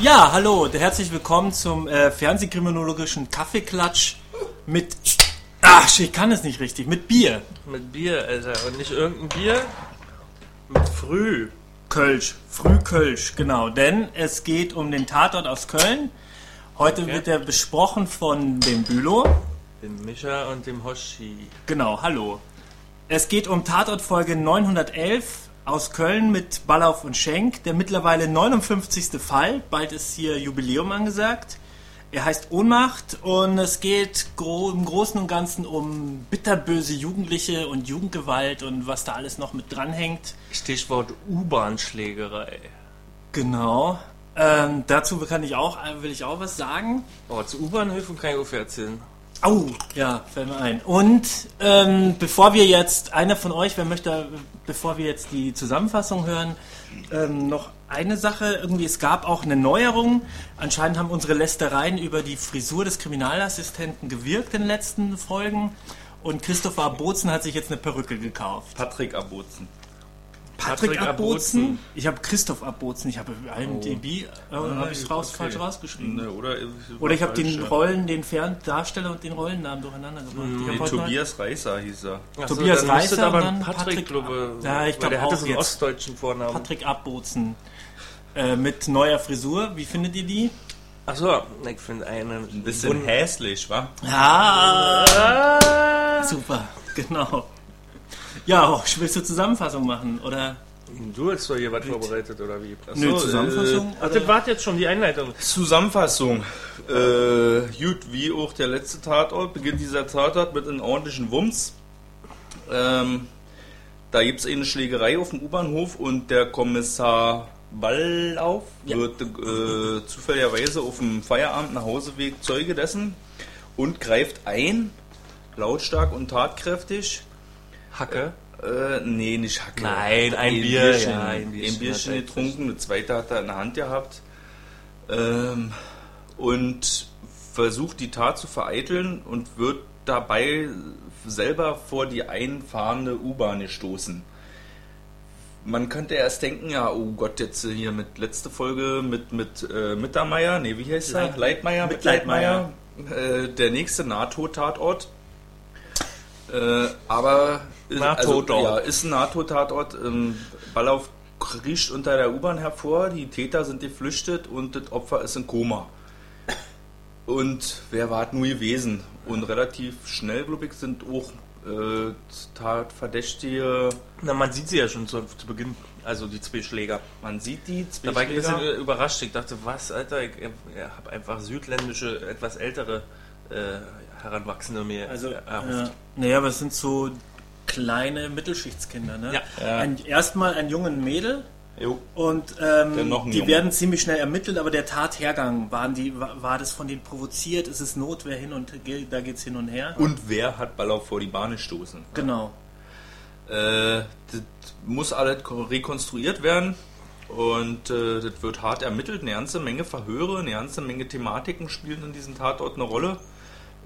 Ja, hallo, herzlich willkommen zum äh, Fernsehkriminologischen Kaffeeklatsch mit. Ach, ich kann es nicht richtig. Mit Bier. Mit Bier, Alter. Und nicht irgendein Bier. Mit Früh. Kölsch. Frühkölsch, genau. Denn es geht um den Tatort aus Köln. Heute Okay. wird er besprochen von dem Bülow. Dem Mischa und dem Hoshi. Genau, hallo. Es geht um Tatortfolge 911 aus Köln mit Ballauf und Schenk, der mittlerweile 59. Fall. Bald ist hier Jubiläum angesagt. Er heißt Ohnmacht und es geht gro im Großen und Ganzen um bitterböse Jugendliche und Jugendgewalt und was da alles noch mit dranhängt. Stichwort U-Bahn-Schlägerei. Genau. Ähm, dazu kann ich auch, will ich auch was sagen. Oh, zu U-Bahnhöfen kann ich auch erzählen. Au, ja, fällt mir ein. Und ähm, bevor wir jetzt, einer von euch, wer möchte, bevor wir jetzt die Zusammenfassung hören, ähm, noch eine Sache. Irgendwie, es gab auch eine Neuerung. Anscheinend haben unsere Lästereien über die Frisur des Kriminalassistenten gewirkt in den letzten Folgen. Und Christopher Bozen hat sich jetzt eine Perücke gekauft. Patrick Abutzen. Patrick, Patrick Abbozen? Abbozen. Ich habe Christoph Abbozen. Ich habe IMDb, äh, habe ich raus, okay. falsch rausgeschrieben. Ne, oder, Oder ich habe den. Rollen, den Ferndarsteller und den Rollennamen durcheinander gebracht. Ich hab Nee, Tobias Reißer hieß er. Ach so, Tobias dann Reißer aber dann Patrick, Patrick- glaube Ja, ich weil glaub der hatte so einen ostdeutschen Vornamen. Patrick Abbozen äh, mit neuer Frisur. Wie findet ihr die? Achso, ich finde einen Ein bisschen hässlich, wa? Ja, Ah, super, genau. Ja, oh, willst du Zusammenfassung machen? Oder du hast doch hier was vorbereitet, oder wie? Ach Nö, Zusammenfassung? Ach, das war jetzt schon die Einleitung. Zusammenfassung. Äh, gut, wie auch der letzte Tatort, beginnt dieser Tatort mit einem ordentlichen Wumms. Ähm, da gibt es eine Schlägerei auf dem U-Bahnhof und der Kommissar Ballauf wird äh, zufälligerweise auf dem Feierabend nach Hauseweg Zeuge dessen und greift ein, lautstark und tatkräftig. Hacke. Äh, nee, nicht Hacke. Nein, ein Bier, Bierchen, ja, ein ein Bierchen Bierchen, hat er getrunken, eine zweite hat er in der Hand gehabt. Ähm, und versucht die Tat zu vereiteln und wird dabei selber vor die einfahrende U-Bahn gestoßen. Man könnte erst denken, ja, oh Gott, jetzt hier mit letzte Folge mit, mit äh, Mittermeier, nee, wie heißt er? Leit- Leitmeier, mit mit Leitmeier. Leitmeier. Äh, der nächste NATO-Tatort. Äh, aber ist, NATO-Tatort. also, ja, ist ein NATO-Tatort. Ähm, Ballauf kriecht unter der U-Bahn hervor, die Täter sind geflüchtet und das Opfer ist in Koma. Und wer war es nur gewesen? Und relativ schnell, glaube ich, sind auch äh, Tatverdächtige. Na, man sieht sie ja schon zu, zu Beginn. Also die zwei Schläger. Man sieht die, zwei Da war ich ein bisschen Schläger. äh, überrascht. Ich dachte, was, Alter, ich, ich habe einfach südländische, etwas ältere äh, Heranwachsende mir also erhofft. ja. Naja, aber es sind so kleine Mittelschichtskinder, ne? Ja. Ja. Ein, erstmal ein jungen Mädel Jo. und ähm, die Junge. werden ziemlich schnell ermittelt, aber der Tathergang, waren die, war, war das von denen provoziert? Ist es Notwehr hin und ge- da geht's hin und her? Und wer hat Ballauf vor die Bahn gestoßen? Genau. Äh, das muss alles ko- rekonstruiert werden und äh, das wird hart ermittelt. Eine ganze Menge Verhöre, eine ganze Menge Thematiken spielen in diesem Tatort eine Rolle.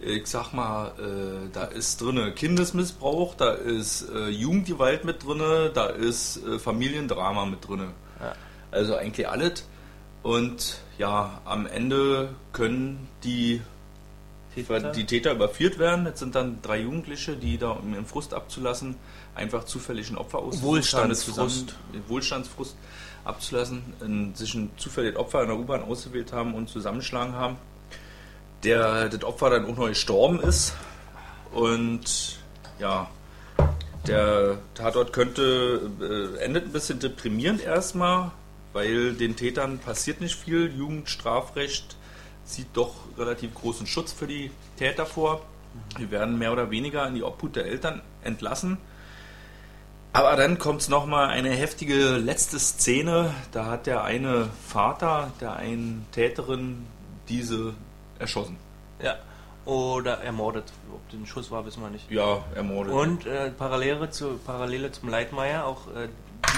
Ich sag mal, äh, da ist drinne Kindesmissbrauch, da ist äh, Jugendgewalt mit drinne, da ist äh, Familiendrama mit drinne. Ja. Also eigentlich alles. Und ja, am Ende können die Täter? die Täter überführt werden. Jetzt sind dann drei Jugendliche, die da, um ihren Frust abzulassen, einfach zufällig ein Opfer ausgesucht Wohlstandsfrust. Wohlstandsfrust abzulassen, in, sich ein zufällig Opfer in der U-Bahn ausgewählt haben und zusammengeschlagen haben. Der das Opfer dann auch noch gestorben ist. Und ja, der Tatort könnte, äh, endet ein bisschen deprimierend erstmal, weil den Tätern passiert nicht viel. Jugendstrafrecht sieht doch relativ großen Schutz für die Täter vor. Die werden mehr oder weniger in die Obhut der Eltern entlassen. Aber dann kommt nochmal eine heftige letzte Szene. Da hat der eine Vater der einen Täterin diese erschossen. Ja. Oder ermordet. Ob den Schuss war, wissen wir nicht. Ja, ermordet. Und äh, Parallele, zu, Parallele zum Leitmeier, auch äh,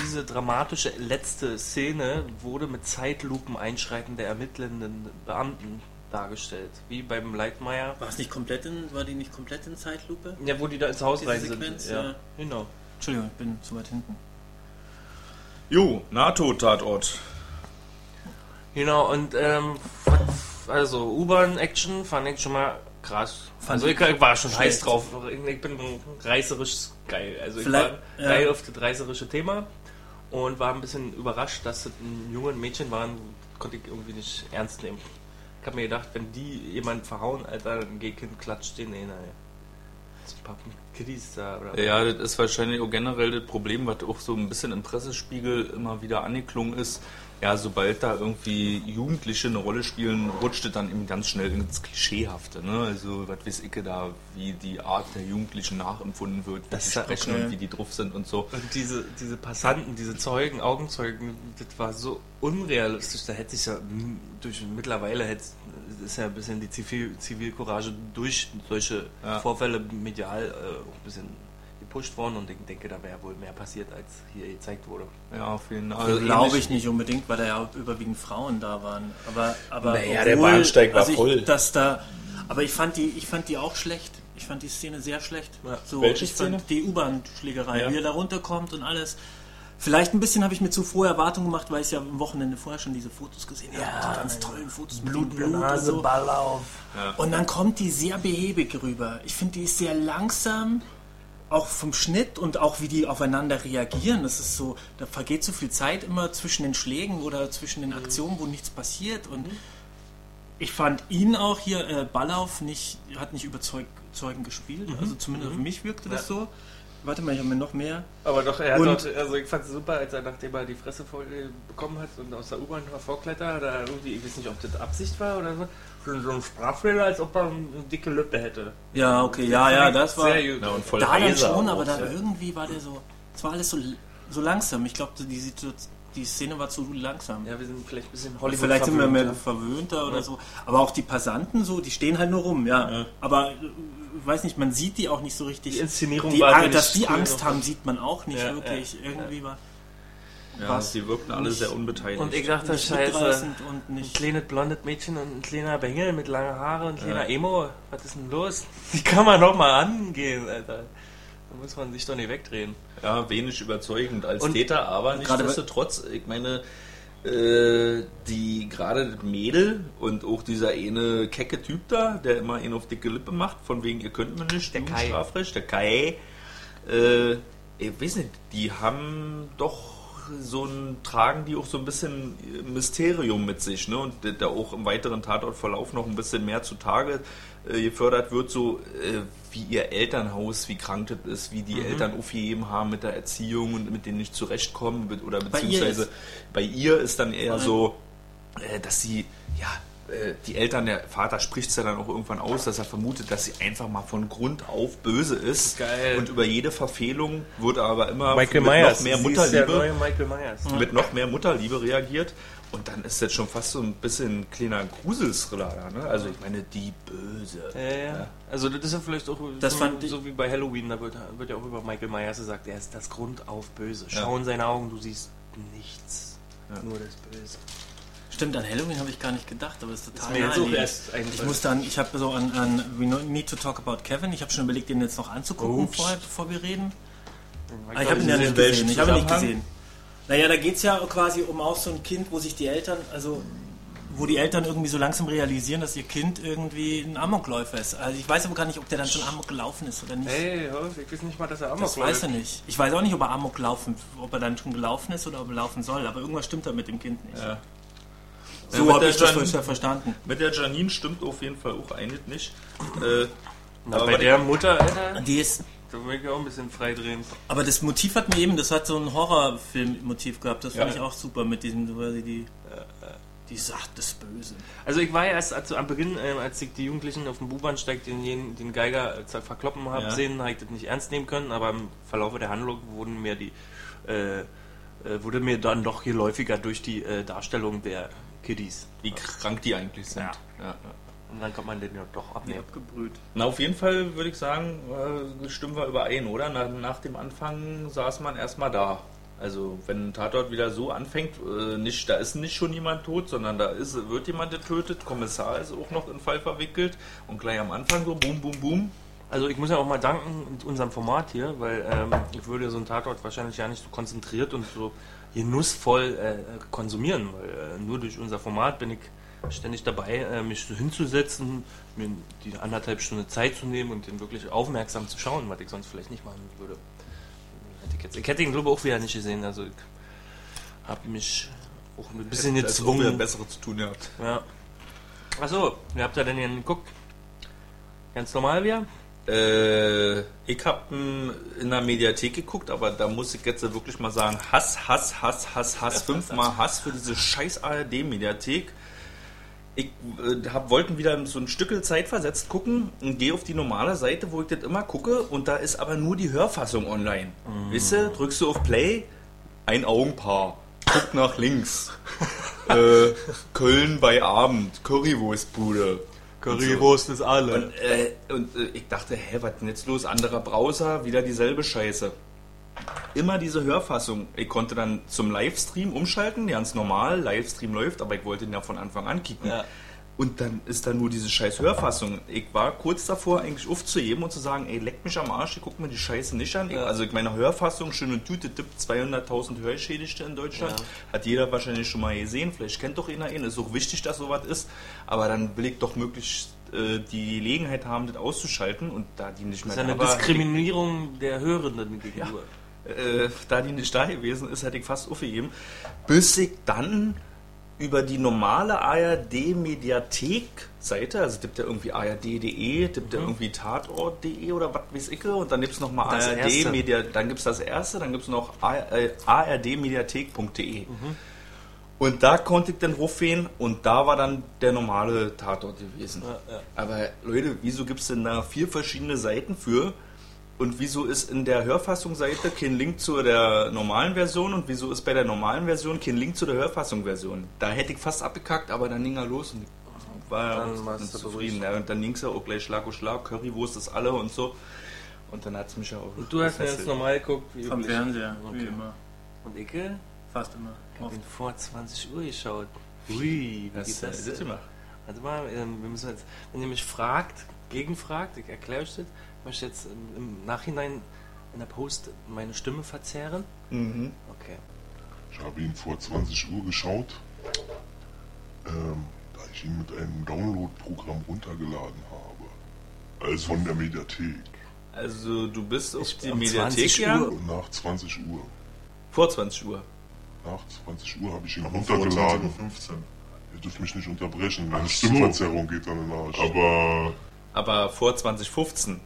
diese dramatische letzte Szene wurde mit Zeitlupen einschreiten der ermittelnden Beamten dargestellt. Wie beim Leitmeier. War es nicht komplett in, war die nicht komplett in Zeitlupe? Ja, wo die da ins Haus rein sind. Sequenz, ja. ja. Genau. Entschuldigung, ich bin zu weit hinten. Jo, NATO-Tatort. Genau, und ähm, also U-Bahn-Action fand ich schon mal krass. Fand also ich, ich war schon schlecht. heiß drauf. Ich bin reißerisch geil. Also ich Vielleicht, war ja. geil auf das reißerische Thema und war ein bisschen überrascht, dass das ein junges Mädchen waren, konnte ich irgendwie nicht ernst nehmen. Ich habe mir gedacht, wenn die jemand verhauen, Alter, dann geh Kind klatscht den in, oder? Ja, das ist wahrscheinlich auch generell das Problem, was auch so ein bisschen im Pressespiegel immer wieder angeklungen ist. Ja, sobald da irgendwie Jugendliche eine Rolle spielen, rutscht es dann eben ganz schnell ins Klischeehafte. Ne? Also, was weiß ich da, wie die Art der Jugendlichen nachempfunden wird, wie die sprechen okay. und wie die drauf sind und so. Und diese, diese Passanten, diese Zeugen, Augenzeugen, das war so unrealistisch. Da hätte sich ja m, durch mittlerweile hätte, ist ja ein bisschen die Zivil, Zivilcourage durch solche Ja. Vorfälle medial äh, auch ein bisschen gepusht worden und ich denke, da wäre wohl mehr passiert, als hier gezeigt wurde. Ja, auf jeden Fall. Also Glaube ähnlich- ich nicht unbedingt, weil da ja überwiegend Frauen da waren. Aber, aber Naja, der Bahnsteig war also ich, voll. Dass da, aber ich fand die, ich fand die auch schlecht. Ich fand die Szene sehr schlecht. Ja. So, Welche ich Szene? fand die U-Bahn-Schlägerei, Ja. wie er da runterkommt und alles. Vielleicht ein bisschen habe ich mir zu froh Erwartungen gemacht, weil ich ja am Wochenende vorher schon diese Fotos gesehen habe. Ja, die ganz tollen Fotos mit dem Blut und so. Ball auf. Und dann kommt die sehr behäbig rüber. Ich finde, die ist sehr langsam, auch vom Schnitt und auch wie die aufeinander reagieren. Das ist so, da vergeht so viel Zeit immer zwischen den Schlägen oder zwischen den Aktionen, wo nichts passiert. Und ich fand ihn auch hier, äh, Ballauf, nicht, hat nicht überzeugend gespielt. Also zumindest auf mich wirkte das so. Warte mal, ich habe mir noch mehr. Aber doch, er hat Und- doch, also ich fand es super, als er nachdem er die Fresse voll bekommen hat und aus der U-Bahn vorklettert, da irgendwie, ich weiß nicht, ob das Absicht war oder so, schon so ein Sprachfehler, als ob er eine dicke Lippe hätte. Ja, okay, ja, ja, das war. Sehr gut. Ja, und voll da dann schon, auch, aber dann ja. irgendwie war der so. Es war alles so, so langsam. Ich glaube, die, Situ- die Szene war zu langsam. Ja, wir sind vielleicht ein bisschen Hollywood Vielleicht sind wir mehr verwöhnt, verwöhnter oder so. Aber auch die Passanten so, die stehen halt nur rum, ja. Aber äh, weiß nicht, man sieht die auch nicht so richtig. Die Inszenierung Die, war dass die Angst haben, sieht man auch nicht Ja, wirklich. Irgendwie war Ja, was sie wirkten alle sehr unbeteiligt. Und ich dachte, nicht scheiße, und ein nicht. kleines blondes Mädchen und ein kleiner Bengel mit langen Haaren und ein kleiner Emo, was ist denn los? Die kann man doch mal angehen, Alter. Da muss man sich doch nicht wegdrehen. Ja, wenig überzeugend als Und- Täter, aber nichtsdestotrotz, ich meine, äh, die gerade das Mädel und auch dieser eine kecke Typ da, der immer ihn auf dicke Lippe macht, von wegen, ihr könnt mir nicht, Der Kai. Strafrecht, der Kai, äh, ich weiß nicht, die haben doch so ein, tragen die auch so ein bisschen Mysterium mit sich, ne? Und da auch im weiteren Tatortverlauf noch ein bisschen mehr zutage äh, gefördert wird, so äh, wie ihr Elternhaus, wie krank das ist, wie die Eltern aufgegeben haben mit der Erziehung und mit denen nicht zurechtkommen, be- oder Bei ihr beziehungsweise ist- bei ihr ist dann eher so, äh, dass sie, ja, äh, die Eltern, der Vater spricht es ja dann auch irgendwann aus, dass er vermutet, dass sie einfach mal von Grund auf böse ist. Geil. Und über jede Verfehlung wird aber immer Michael mit Myers. noch mehr Mutterliebe neue Michael Myers. mit noch mehr Mutterliebe reagiert. Und dann ist das schon fast so ein bisschen ein kleiner Gruselthriller da, ne? Also ich meine, die Böse. Ja, ja. Also das ist ja vielleicht auch Das so, fand ich- so wie bei Halloween, da wird, wird ja auch über Michael Myers gesagt, er ist das Grund auf Böse. Ja. Schau in seine Augen, du siehst nichts. Ja. Nur das Böse. Stimmt, an Halloween habe ich gar nicht gedacht, aber es ist Ist total mir jetzt eigentlich. Ich musste an, ich habe so an, an We Need to Talk About Kevin, ich habe schon überlegt, den jetzt noch anzugucken, vorher, bevor wir reden. Michael Ah, ich habe ihn ja nicht gesehen. Ich habe ihn nicht gesehen. Naja, da geht es ja quasi um auch so ein Kind, wo sich die Eltern, also wo die Eltern irgendwie so langsam realisieren, dass ihr Kind irgendwie ein Amokläufer ist. Also ich weiß aber gar nicht, ob der dann schon Amok gelaufen ist oder nicht. Hey, ich weiß nicht mal, dass er Amok das weiß er nicht. Ich weiß auch nicht, ob er Amok laufen, ob er dann schon gelaufen ist oder ob er laufen soll. Aber irgendwas stimmt da mit dem Kind nicht. Ja. So Ja, habe ich das Jan- bisher verstanden. Mit der Janine stimmt auf jeden Fall auch einiges nicht. Äh, Na, aber bei der Mutter, Alter, Die ist, da will ich auch ein bisschen freidrehen. aber das Motiv hat mir eben, das hat so ein Horrorfilm-Motiv gehabt. Das fand Ja. ich auch super mit diesem, quasi die, die Sacht des Bösen. Also ich war ja erst also am Beginn, ähm, als ich die Jugendlichen auf dem U-Bahn-Steig den, den, den Geiger äh, verkloppen habe Ja. sehen, habe ich das nicht ernst nehmen können, aber im Verlauf der Handlung wurden mir die äh, äh, wurde mir dann doch geläufiger durch die äh, Darstellung der Kiddies. wie krank die eigentlich sind. Ja. Ja, ja. Und dann kommt man den ja doch abnehmen. Abgebrüht. Na, auf jeden Fall würde ich sagen, äh, stimmen wir überein, oder? Nach, nach dem Anfang saß man erstmal da. Also, wenn ein Tatort wieder so anfängt, äh, nicht, da ist nicht schon jemand tot, sondern da ist, wird jemand getötet, Kommissar ist auch noch in den Fall verwickelt und gleich am Anfang so boom, boom, boom, Also ich muss ja auch mal danken in unserem Format hier, weil ähm, ich würde so einen Tatort wahrscheinlich ja nicht so konzentriert und so genussvoll äh, konsumieren, weil äh, nur durch unser Format bin ich ständig dabei, äh, mich so hinzusetzen, mir die anderthalb Stunden Zeit zu nehmen und den wirklich aufmerksam zu schauen, was ich sonst vielleicht nicht machen würde. Hätte ich, jetzt, ich hätte ihn glaube ich auch wieder nicht gesehen, also ich habe mich auch ein bisschen wieder gezwungen. bessere zu tun gehabt. Ja. Achso, wie habt ihr denn hier geguckt? Ganz normal wieder? Äh, ich habe in der Mediathek geguckt, aber da muss ich jetzt wirklich mal sagen, Hass, Hass, Hass, Hass, Hass, fünfmal Hass für diese scheiß ARD-Mediathek. Ich äh, hab, wollten wieder so ein Stückel Zeit versetzt gucken und gehe auf die normale Seite, wo ich das immer gucke und da ist aber nur die Hörfassung online. Weißt du, drückst du auf Play, ein Augenpaar, guck nach links. äh, Köln bei Abend, Currywurstbude. Currywurst ist alle. Und, äh, und äh, ich dachte, hä, was denn jetzt los? Anderer Browser, wieder dieselbe Scheiße. Immer diese Hörfassung. Ich konnte dann zum Livestream umschalten, ganz normal, Livestream läuft, aber ich wollte ihn ja von Anfang an kicken. Ja. Und dann ist da nur diese scheiß Hörfassung. Ich war kurz davor, eigentlich aufzuheben und zu sagen, ey, leck mich am Arsch, ich guck mir die Scheiße nicht an. Ich, Ja. Also ich meine Hörfassung, schön und Tüte, tippt 200.000 Hörschädigte in Deutschland. Ja. Hat jeder wahrscheinlich schon mal gesehen, vielleicht kennt doch einer ihn, ist auch wichtig, dass sowas ist. Aber dann will ich doch möglichst äh, die Gelegenheit haben, das auszuschalten und da die nicht Das mehr ist eine Diskriminierung der Hörenden gegenüber. Äh, da die nicht da gewesen ist, hätte ich fast aufgegeben. Bis ich dann über die normale ARD-Mediathek-Seite, also gibt ja irgendwie ard.de, gibt ja irgendwie tatort.de oder was weiß ich, und dann gibt es nochmal. ARD-Media, dann gibt es das erste, dann gibt es noch A- äh, ardmediathek.de. Und da konnte ich dann rufen und da war dann der normale Tatort gewesen. Ja, ja. Aber Leute, wieso gibt es denn da vier verschiedene Seiten für? Und wieso ist in der Hörfassungsseite kein Link zu der normalen Version und wieso ist bei der normalen Version kein Link zu der Hörfassungsversion? Da hätte ich fast abgekackt, aber dann ging er los und ich war Dann zufrieden. Ja, und dann ging es ja auch gleich Schlag auf Schlag, Currywurst ist alle und so. Und dann hat es mich ja auch. Und du hast mir jetzt normal geguckt, wie Vom üblich. Fernseher, wie Okay. immer. Und Icke? Fast immer. Ich hab ihn vor 20 Uhr geschaut. Ui, wie Was geht ist das das? Warte mal, ähm, wir müssen jetzt, wenn ihr mich fragt, gegenfragt, ich erkläre euch das, ich möchte jetzt im, Nachhinein in der Post meine Stimme verzerren. Mhm. Okay. Ich habe ihn vor 20 Uhr geschaut, ähm, da ich ihn mit einem Download-Programm runtergeladen habe. Also von der Mediathek. Also du bist auf Ich- die Mediathek 20 ja? Uhr. Und nach 20 Uhr. Vor 20 Uhr. Nach 20 Uhr habe ich ihn Aber vor runtergeladen. 20.15 Uhr. Ihr dürft mich nicht unterbrechen. Meine Ach so. Stimmverzerrung geht dann in den Arsch. Aber Aber vor 2015.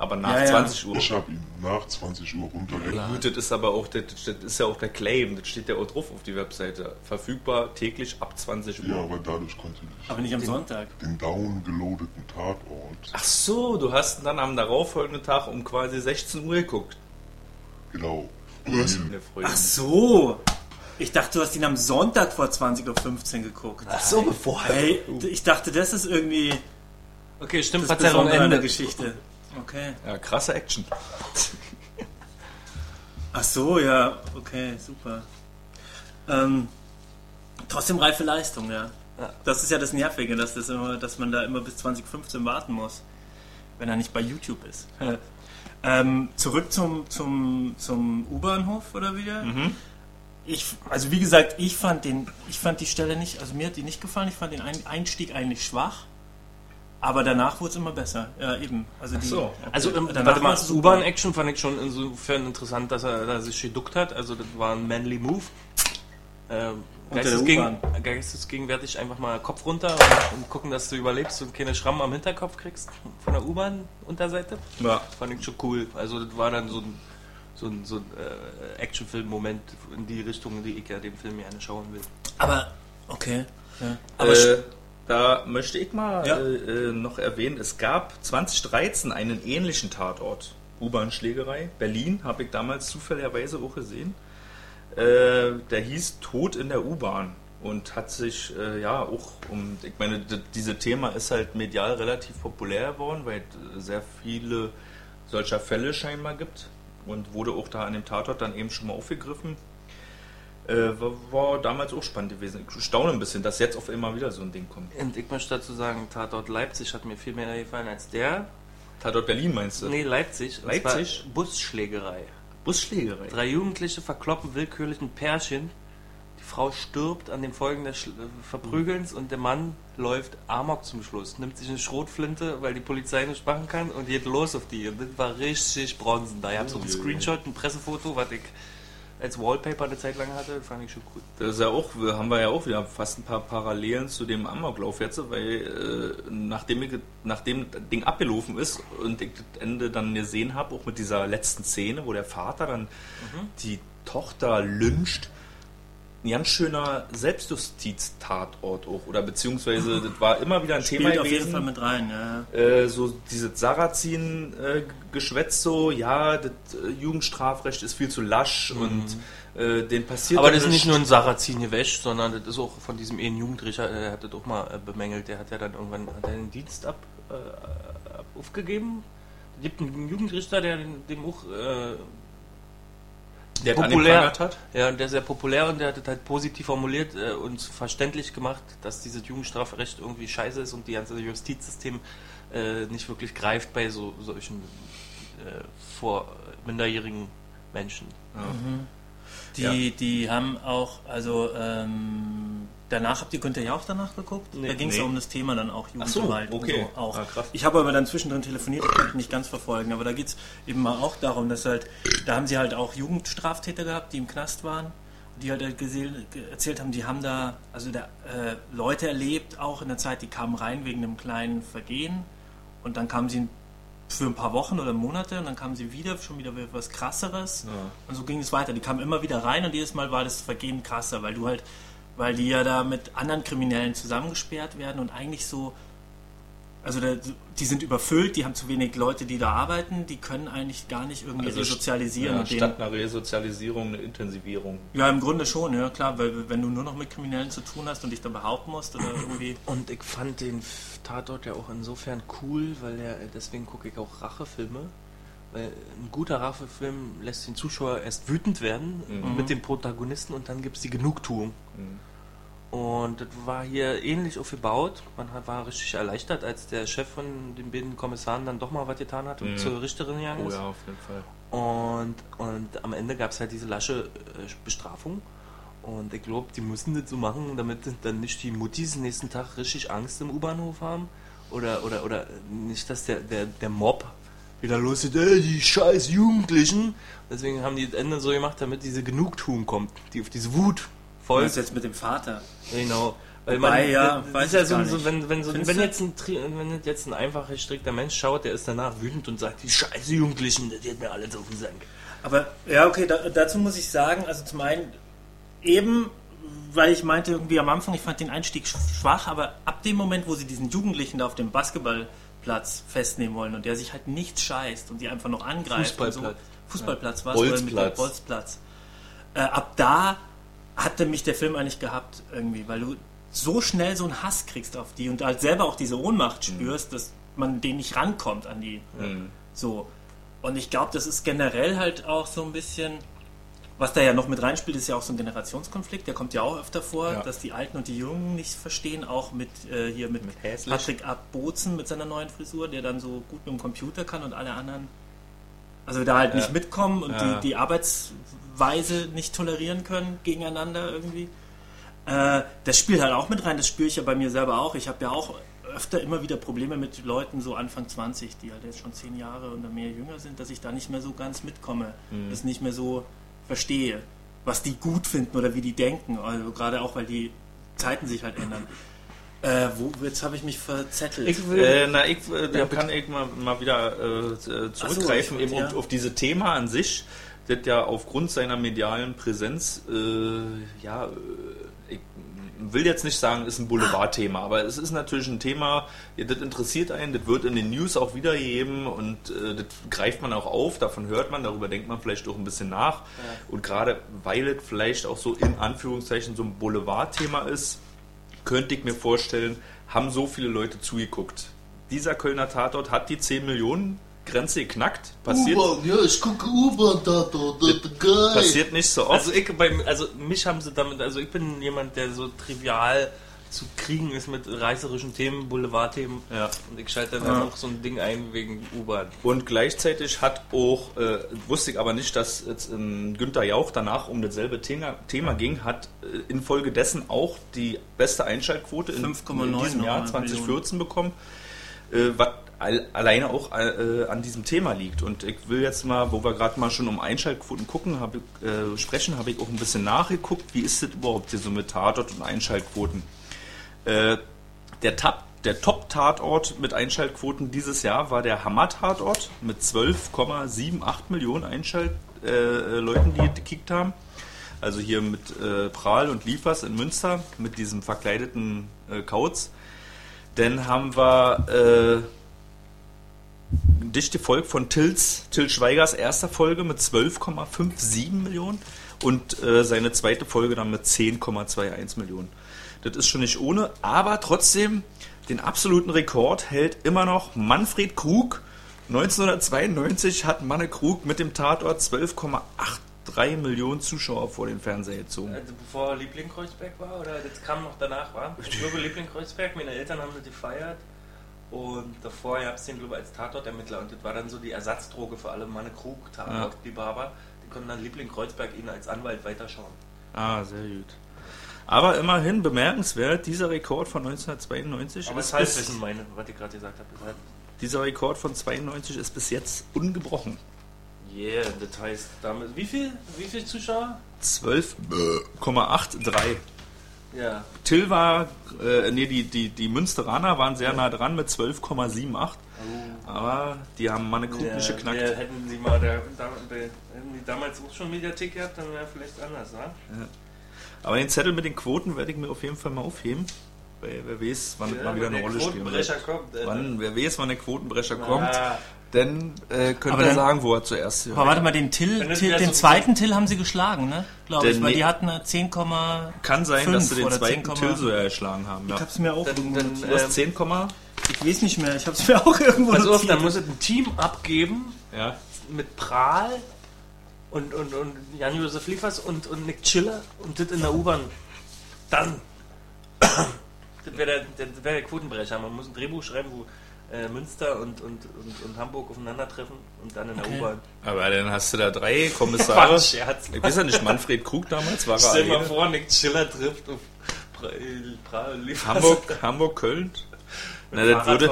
Aber nach Ja, ja. 20 Uhr. ich habe ihn nach 20 Uhr runtergeladen. Gut, das ist aber auch, das, das ist ja auch der Claim, das steht ja auch drauf auf die Webseite. Verfügbar täglich ab 20 Uhr. Ja, aber dadurch konnte ich Aber nicht am Sonntag. den downgeloadeten Tatort, Ach so, du hast dann am darauffolgenden Tag um quasi 16 Uhr geguckt. genau. Freunde. Ach so. Ich dachte, du hast ihn am Sonntag vor 20.15 Uhr geguckt. Ach so, bevor. Hey, ich dachte, das ist irgendwie Okay, das Besondere an der Ende. Geschichte. Okay. Ja, krasse Action. Ach so, ja, okay, super. Ähm, trotzdem reife Leistung, ja. Ja. Das ist ja das Nervige, dass, das immer, dass man da immer bis 2015 warten muss, wenn er nicht bei YouTube ist. ähm, zurück zum, zum, zum U-Bahnhof oder wieder. Ich, also wie gesagt, ich fand den, ich fand die Stelle nicht, also mir hat die nicht gefallen. Ich fand den Ein- Einstieg eigentlich schwach, aber danach wurde es immer besser. Ja, eben. Also die, so. Also, ähm, Danach warte mal. U-Bahn-Action fand ich schon insofern interessant, dass er da sich geduckt hat. Also, das war ein manly Move. Ähm, geistesgegen, geistesgegenwärtig einfach mal Kopf runter und, und gucken, dass du überlebst und keine Schrammen am Hinterkopf kriegst von der U-Bahn-Unterseite. Ja. Fand ich schon cool. Also, das war dann so ein, so ein, so ein äh, Actionfilm-Moment in die Richtung, in die ich ja dem Film gerne schauen will. aber okay. Ja. Aber äh, da möchte ich mal Ja. äh, äh, noch erwähnen, es gab 2013 einen ähnlichen Tatort. U-Bahn-Schlägerei. Berlin, habe ich damals zufälligerweise auch gesehen. Äh, der hieß Tod in der U-Bahn und hat sich äh, ja auch um, ich meine, d- diese Thema ist halt medial relativ populär geworden, weil es sehr viele solcher Fälle scheinbar gibt und wurde auch da an dem Tatort dann eben schon mal aufgegriffen. Äh, war, damals auch spannend gewesen. Ich staune ein bisschen, dass jetzt auf einmal wieder so ein Ding kommt. Und ich möchte dazu sagen, Tatort Leipzig hat mir viel mehr gefallen als der. Tatort Berlin meinst du? Nee, Leipzig. Leipzig? Busschlägerei. Busschlägerei. Drei Jugendliche verkloppen willkürlich ein Pärchen. Die Frau stirbt an den Folgen des Schl- äh, Verprügelns und der Mann läuft Amok zum Schluss. Nimmt sich eine Schrotflinte, weil die Polizei nicht machen kann und geht los auf die. Und das war richtig bronzen da. Ich habe so ein Screenshot, ein Pressefoto, was ich als Wallpaper eine Zeit lang hatte. Fand ich schon cool. Das ist ja auch, wir haben wir ja auch wieder fast ein paar Parallelen zu dem Amoklauf jetzt, weil äh, nachdem, ich, nachdem das Ding abgelaufen ist und ich das Ende dann gesehen habe, auch mit dieser letzten Szene, wo der Vater dann die Tochter lyncht, ein ganz schöner Selbstjustiz-Tatort auch, oder beziehungsweise das war immer wieder ein Thema Spielt auf jeden gewesen. Fall mit rein, ja. Äh, so dieses Sarrazin-Geschwätz so, ja, das äh, Jugendstrafrecht ist viel zu lasch und äh, den passiert Mhm. Aber das ist nicht nur ein Sarrazin gewäscht, sondern das ist auch von diesem einen Jugendrichter, der hat das auch mal äh, bemängelt. Der hat ja dann irgendwann den Dienst ab, äh, aufgegeben. Es gibt einen Jugendrichter, der den- dem auch äh, der populär- hat. Ja, und der ist sehr populär und der hat das halt positiv formuliert äh, und verständlich gemacht, dass dieses Jugendstrafrecht irgendwie scheiße ist und die ganze Justizsystem äh, nicht wirklich greift bei so solchen äh, vor minderjährigen Menschen. Die, die haben auch, also ähm, danach habt ihr Günther Jauch danach geguckt? Nee. da ging es Nee. ja um das Thema dann auch Ach so, Jugendgewalt okay. so auch. Ah. Ich habe aber dann zwischendrin telefoniert, ich konnte nicht ganz verfolgen, aber da geht es eben mal auch darum, dass halt, da haben sie halt auch Jugendstraftäter gehabt, die im Knast waren, die halt erzählt haben, die haben da, also da äh, Leute erlebt, auch in der Zeit, die kamen rein wegen einem kleinen Vergehen und dann kamen sie für ein paar Wochen oder Monate und dann kamen sie wieder, schon wieder was krasseres. Und so ging es weiter. Die kamen immer wieder rein und jedes Mal war das Vergehen krasser, weil du halt, weil die ja da mit anderen Kriminellen zusammengesperrt werden und eigentlich so, also da, die sind überfüllt, die haben zu wenig Leute, die da arbeiten, die können eigentlich gar nicht irgendwie Also resozialisieren. Ja, statt einer Resozialisierung eine Intensivierung. ja, im Grunde schon, ja klar, weil wenn du nur noch mit Kriminellen zu tun hast und dich da behaupten musst oder irgendwie. Und ich fand den Tatort ja auch insofern cool, weil er, deswegen gucke ich auch Rachefilme. Weil ein guter Rachefilm lässt den Zuschauer erst wütend werden mit dem Protagonisten und dann gibt es die Genugtuung. Und das war hier ähnlich aufgebaut. Man war richtig erleichtert, als der Chef von den beiden Kommissaren dann doch mal was getan hat und Mhm. zur Richterin gegangen Oh ist. ja, auf jeden Fall. Und, und am Ende gab es halt diese lasche äh, Bestrafung. Und ich glaube, die müssen das so machen, damit dann nicht die Muttis nächsten Tag richtig Angst im U-Bahnhof haben. Oder, oder, oder nicht, dass der, der, der Mob wieder los ist, ey, die scheiß Jugendlichen. Deswegen haben die das Ende so gemacht, damit diese Genugtuung kommt, die auf diese Wut Was folgt. jetzt mit dem Vater? Genau. Weil Wobei, man, ja, das weiß ist ja so, so wenn, wenn, so, wenn, jetzt ein, wenn jetzt ein einfacher, strikter Mensch schaut, der ist danach wütend und sagt, die scheiße Jugendlichen, das geht mir alles auf den Sack. Aber ja, okay, da, dazu muss ich sagen, also zum einen eben, weil ich meinte irgendwie am Anfang, ich fand den Einstieg sch- schwach, aber ab dem Moment, wo sie diesen Jugendlichen da auf dem Basketballplatz festnehmen wollen und der sich halt nicht scheißt und die einfach noch angreift. und So, Fußballplatz. Fußballplatz war Bolzplatz. Bolzplatz. Äh, ab da hatte mich der Film eigentlich gehabt irgendwie, weil du so schnell so einen Hass kriegst auf die und halt selber auch diese Ohnmacht spürst, dass man denen nicht rankommt an die. Mhm. So. Und ich glaube, das ist generell halt auch so ein bisschen, was da ja noch mit reinspielt, ist ja auch so ein Generationskonflikt, der kommt ja auch öfter vor, Ja. dass die Alten und die Jungen nicht verstehen, auch mit äh, hier mit, Mit. Patrick Abbozen mit seiner neuen Frisur, der dann so gut mit dem Computer kann und alle anderen also da halt nicht mitkommen und die, die Arbeitsweise nicht tolerieren können gegeneinander irgendwie. Äh, das spielt halt auch mit rein, das spüre ich ja bei mir selber auch. Ich habe ja auch öfter immer wieder Probleme mit Leuten so Anfang 20, die halt jetzt schon zehn Jahre oder mehr jünger sind, dass ich da nicht mehr so ganz mitkomme, das nicht mehr so verstehe, was die gut finden oder wie die denken. Also gerade auch, weil die Zeiten sich halt ändern. Äh, wo, jetzt habe ich mich verzettelt. Ich will, Äh, na, ich, äh, Ja, kann ich mal, mal wieder äh, zurückgreifen ich- eben ja. auf, auf diese Thema an sich, das ja aufgrund seiner medialen Präsenz, äh, ja, ich will jetzt nicht sagen, ist ein Boulevardthema, aber es ist natürlich ein Thema, ja, das interessiert einen, das wird in den News auch wiedergegeben und äh, das greift man auch auf, davon hört man, darüber denkt man vielleicht auch ein bisschen nach. Und gerade weil es vielleicht auch so in Anführungszeichen so ein Boulevardthema ist, könnte ich mir vorstellen, haben so viele Leute zugeguckt. Dieser Kölner Tatort hat die 10 Millionen Grenze geknackt. Passiert, U-Bahn, ja, ich gucke U-Bahn-Tatort, das ist geil. passiert nicht so oft. also ich, bei, also mich haben sie damit, also ich bin jemand, der so trivial zu kriegen ist mit reißerischen Themen, Boulevardthemen. Ja. Und ich schalte dann Ja. auch so ein Ding ein wegen U-Bahn. Und gleichzeitig hat auch, äh, wusste ich aber nicht, dass jetzt ähm, Günther Jauch danach um dasselbe Thema, Thema ging, hat äh, infolgedessen auch die beste Einschaltquote in, 5,9 in diesem Jahr Millionen. 2014 bekommen, äh, was all, alleine auch äh, an diesem Thema liegt. Und ich will jetzt mal, wo wir gerade mal schon um Einschaltquoten gucken, hab ich, äh, sprechen, habe ich auch ein bisschen nachgeguckt, wie ist das überhaupt hier so mit Tatort und Einschaltquoten. Äh, der Tab der Top-Tatort mit Einschaltquoten dieses Jahr war der Hammer-Tatort mit 12,78 Millionen Einschalt äh, äh, die gekickt haben. Also hier mit äh, Prahl und Liefers in Münster mit diesem verkleideten äh, Kauz. Dann haben wir äh, dicht gefolgt von Tils, Till Schweigers erster Folge mit 12,57 Millionen und äh, seine zweite Folge dann mit 10,21 Millionen. Das ist schon nicht ohne, aber trotzdem den absoluten Rekord hält immer noch Manfred Krug. 1992 hat Manne Krug mit dem Tatort 12,83 Millionen Zuschauer vor den Fernseher gezogen. Also bevor Liebling Kreuzberg war oder das kam noch danach, war? Ich glaube Liebling Kreuzberg, meine Eltern haben das gefeiert und davor gab es den glaube ich als Tatortermittler und das war dann so die Ersatzdroge für alle Manne Krug Tatortliebhaber. Die konnten dann Liebling Kreuzberg ihnen als Anwalt weiterschauen. Ah, sehr gut. Aber immerhin bemerkenswert, dieser Rekord von 1992 Aber ist das bis, Halbwissen meine, was ich gerade gesagt habe. halt- dieser Rekord von 92 ist bis jetzt ungebrochen. Yeah, das heißt damit. Wie viel? Wie viel Zuschauer? 12,83. Ja. Till war, äh, nee, die, die, die Münsteraner waren sehr nah dran mit 12,78. Aber die haben mal eine Krug nicht Ja, geknackt. ja, hätten sie mal da, da, hätten die damals auch schon Mediathek gehabt, dann wäre vielleicht anders, ne? Aber den Zettel mit den Quoten werde ich mir auf jeden Fall mal aufheben. Weil wer weiß, wann es mal wieder eine Rolle spielen wird. Quotenbrecher kommt. äh, Wann, wer weiß, wann der Quotenbrecher kommt, Ah, dann äh, könnt Aber ihr dann- sagen, wo er zuerst Aber hört. warte mal, den Till, Till den so- zweiten Till haben sie geschlagen, ne? Glaube ich, weil die hatten eine 10, Kann sein, dass sie den zweiten 10,- Till so erschlagen haben. Ja. Ich hab's mir auch Dann- irgendwo dann. Du hast ähm, 10, Komma- Ich weiß nicht mehr, ich hab's mir auch irgendwo Pass auf, dann muss es ein Team abgeben ja. mit Prahl und, und, und Jan-Josef Liefers und, und Nick Chiller und das in der U-Bahn. Dann. das wäre der, wär der Quotenbrecher. Man muss ein Drehbuch schreiben, wo äh, Münster und, und, und, und Hamburg aufeinandertreffen und dann in der Okay. U-Bahn. Aber dann hast du da drei Kommissare. Scherz. Ich weiß ja nicht, Manfred Krug damals war er Stell mal alleine. vor, Nick Chiller trifft auf Pra- Liefers. Hamburg, Hamburg, Köln. Na, das würde,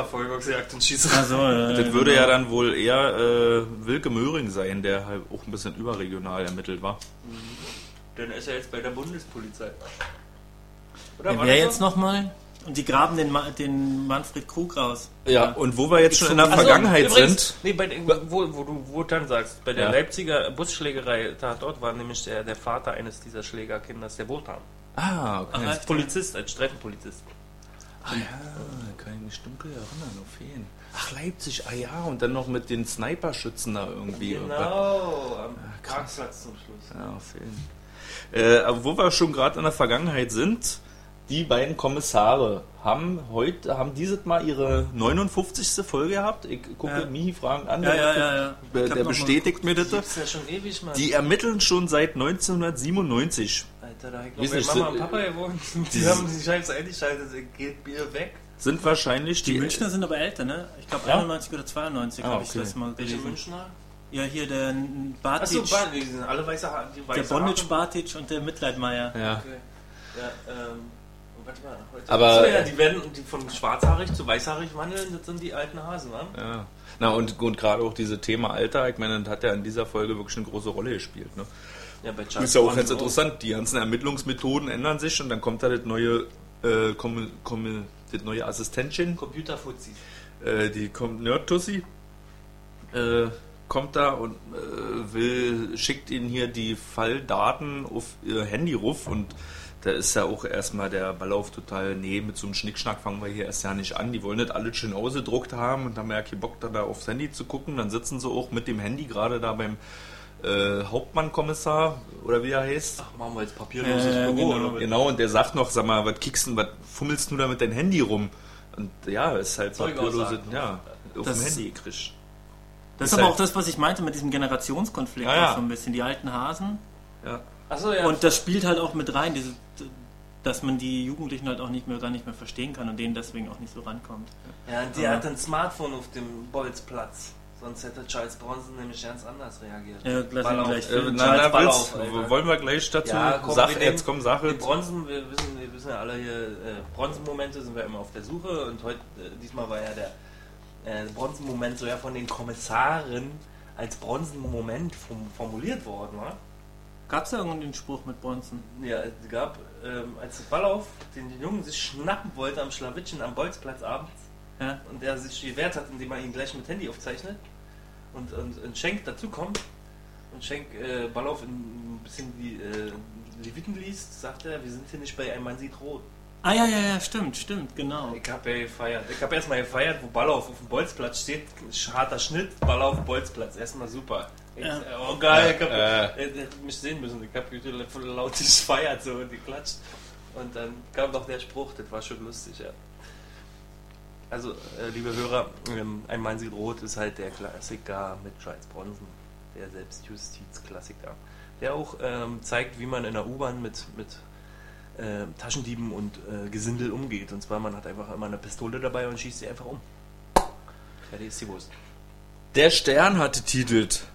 und Schießerei. Also, äh, das würde ja dann wohl eher äh, Wilke Möhring sein, der halt auch ein bisschen überregional ermittelt war. Dann ist er jetzt bei der Bundespolizei. Oder war wer jetzt so? nochmal? Und die graben den, Ma den Manfred Krug raus. Ja, und wo wir jetzt schon in der Ach so, Vergangenheit übrigens, sind. Nee, bei, den- wo, wo du wo dann sagst, bei der Ja. Leipziger Busschlägerei Tatort war nämlich der, der Vater eines dieser Schlägerkinders, der Wotan. Ah, okay. Als Polizist, als Streifenpolizist. Ah ja, kann ich mich dunkel erinnern, auf jeden. Ach, Leipzig, ah ja, und dann noch mit den Sniperschützen da irgendwie. Genau, am krass. Parkplatz zum Schluss. Ja, auf jeden. Äh, aber wo wir schon gerade in der Vergangenheit sind, die beiden Kommissare haben heute, haben dieses Mal ihre 59. Folge gehabt. Ich gucke Ja. Mihi fragend an, Ja, der, ja, ja, ja. der, der bestätigt mir das. Das ist ja schon ewig, Mann. Die ermitteln schon seit 1997. Alter, da ich bei Mama so- und Papa gewohnt. Die dieses- haben die Scheiße eingeschaltet, geht Bier weg. Sind wahrscheinlich Die die. Münchner sind aber älter, ne? Ich glaube Ja? 91 oder 92 Ah, habe ich okay. das mal Welche gelesen. Münchner? Ja, hier der Achso, Bartic, die sind alle weiße Haare. Die der weiße Bondage. Bartic und der Mitleidmeier. Ja. Okay. Ja, ähm, warte mal. Heute. Aber- Achso, ja, die werden die von schwarzhaarig zu weißhaarig wandeln, das sind die alten Hasen, wa? Ja. Na und, und gerade auch diese Thema Alter, ich meine, das hat ja in dieser Folge wirklich eine große Rolle gespielt. Ne? Ja, bei ist ja auch ganz interessant, die ganzen Ermittlungsmethoden ändern sich und dann kommt da das neue, äh, komm, komm, das neue Assistentchen, Computerfuzis. äh, die kommt Nerd-Tussi, äh, kommt da und äh, will, schickt ihnen hier die Falldaten auf ihr Handy ruf und da ist ja auch erstmal der Ballauf total, nee, mit so einem Schnickschnack fangen wir hier erst ja nicht an. Die wollen das alles schön ausgedruckt haben und haben ja keinen Bock, da, da aufs Handy zu gucken. Dann sitzen sie auch mit dem Handy gerade da beim äh, Hauptmannkommissar oder wie er heißt. Ach, machen wir jetzt papierloses Äh, Büro, genau. Genau, und der sagt noch, sag mal, was kickst du, was fummelst du da mit deinem Handy rum? Und ja, ist halt Zeug papierlose, aussagen. ja, auf Das- dem Handy gekriegt. Das Ist ist aber halt- auch das, was ich meinte mit diesem Generationskonflikt, Ja, ja. so ein bisschen. Die alten Hasen. Ja. Achso, ja. Und das spielt halt auch mit rein, diese, dass man die Jugendlichen halt auch nicht mehr gar nicht mehr verstehen kann und denen deswegen auch nicht so rankommt. Ja, und die Aber- hat ein Smartphone auf dem Bolzplatz. Sonst hätte Charles Bronson nämlich ganz anders reagiert. Ja, lass ihn Ballauf. gleich Äh, na, willst, Alter. wollen wir gleich dazu? Ja, komm, nehmen jetzt komm, Sache. Die Bronzen, wir wissen, wir wissen ja alle hier, äh, Bronzenmomente sind wir immer auf der Suche und heute, äh, diesmal war ja der äh, Bronzenmoment so ja von den Kommissaren als Bronzenmoment form formuliert worden, wa? Gab es da irgendeinen Spruch mit Bronson? Ja, es gab, ähm, als Ballauf den die Jungen sich schnappen wollte am Schlawittchen am Bolzplatz abends Ja. und der sich gewehrt hat, indem er ihn gleich mit Handy aufzeichnet und, und, und Schenk dazukommt und Schenk äh, Ballauf in, ein bisschen die äh, Leviten liest, sagt er, wir sind hier nicht bei Ein Mann sieht rot. Ah ja, ja, ja, stimmt, stimmt, genau. Ich habe ja gefeiert. Ich habe erstmal gefeiert, wo Ballauf auf dem Bolzplatz steht, harter Schnitt, Ballauf Bolzplatz, erstmal super. Ich, Ja. Oh geil, ich hab, Äh. äh, hätte mich sehen müssen. Ich habe voll laut gefeiert so und geklatscht. Und dann kam noch der Spruch, das war schon lustig, ja. Also, äh, liebe Hörer, ähm, Ein Mann sieht rot ist halt der Klassiker mit Charles Bronson, der Selbstjustizklassiker, der auch ähm, zeigt, wie man in der U-Bahn mit, mit äh, Taschendieben und äh, Gesindel umgeht. Und zwar, man hat einfach immer eine Pistole dabei und schießt sie einfach um. Fertig ist die Wurst. Der Stern hatte titelt,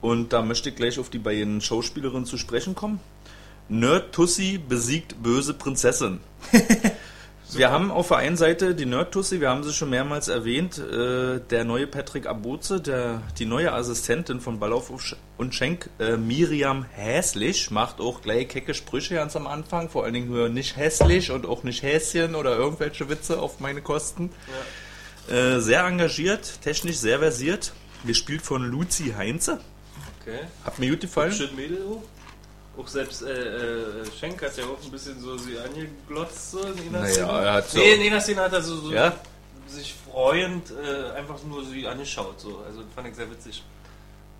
und da möchte ich gleich auf die beiden Schauspielerinnen zu sprechen kommen. Nerd Tussi besiegt böse Prinzessin. wir haben auf der einen Seite die Nerd Tussi, wir haben sie schon mehrmals erwähnt, äh, der neue Patrick Abuze, der, die neue Assistentin von Ballauf und Schenk, äh, Miriam Häslich, macht auch gleich kecke Sprüche ganz am Anfang, vor allen Dingen nur nicht hässlich und auch nicht Häschen oder irgendwelche Witze auf meine Kosten. Äh, sehr engagiert, technisch sehr versiert. Gespielt von Luzi Heinze. Okay. Hat mir gut gefallen. Schön Mädel auch. Auch selbst äh, äh, Schenk hat ja auch ein bisschen so sie angeglotzt. So Naja, er hat so- Nee, in einer Szene hat er so, so Ja? sich freuend äh, einfach nur sie angeschaut. So. Also fand ich sehr witzig.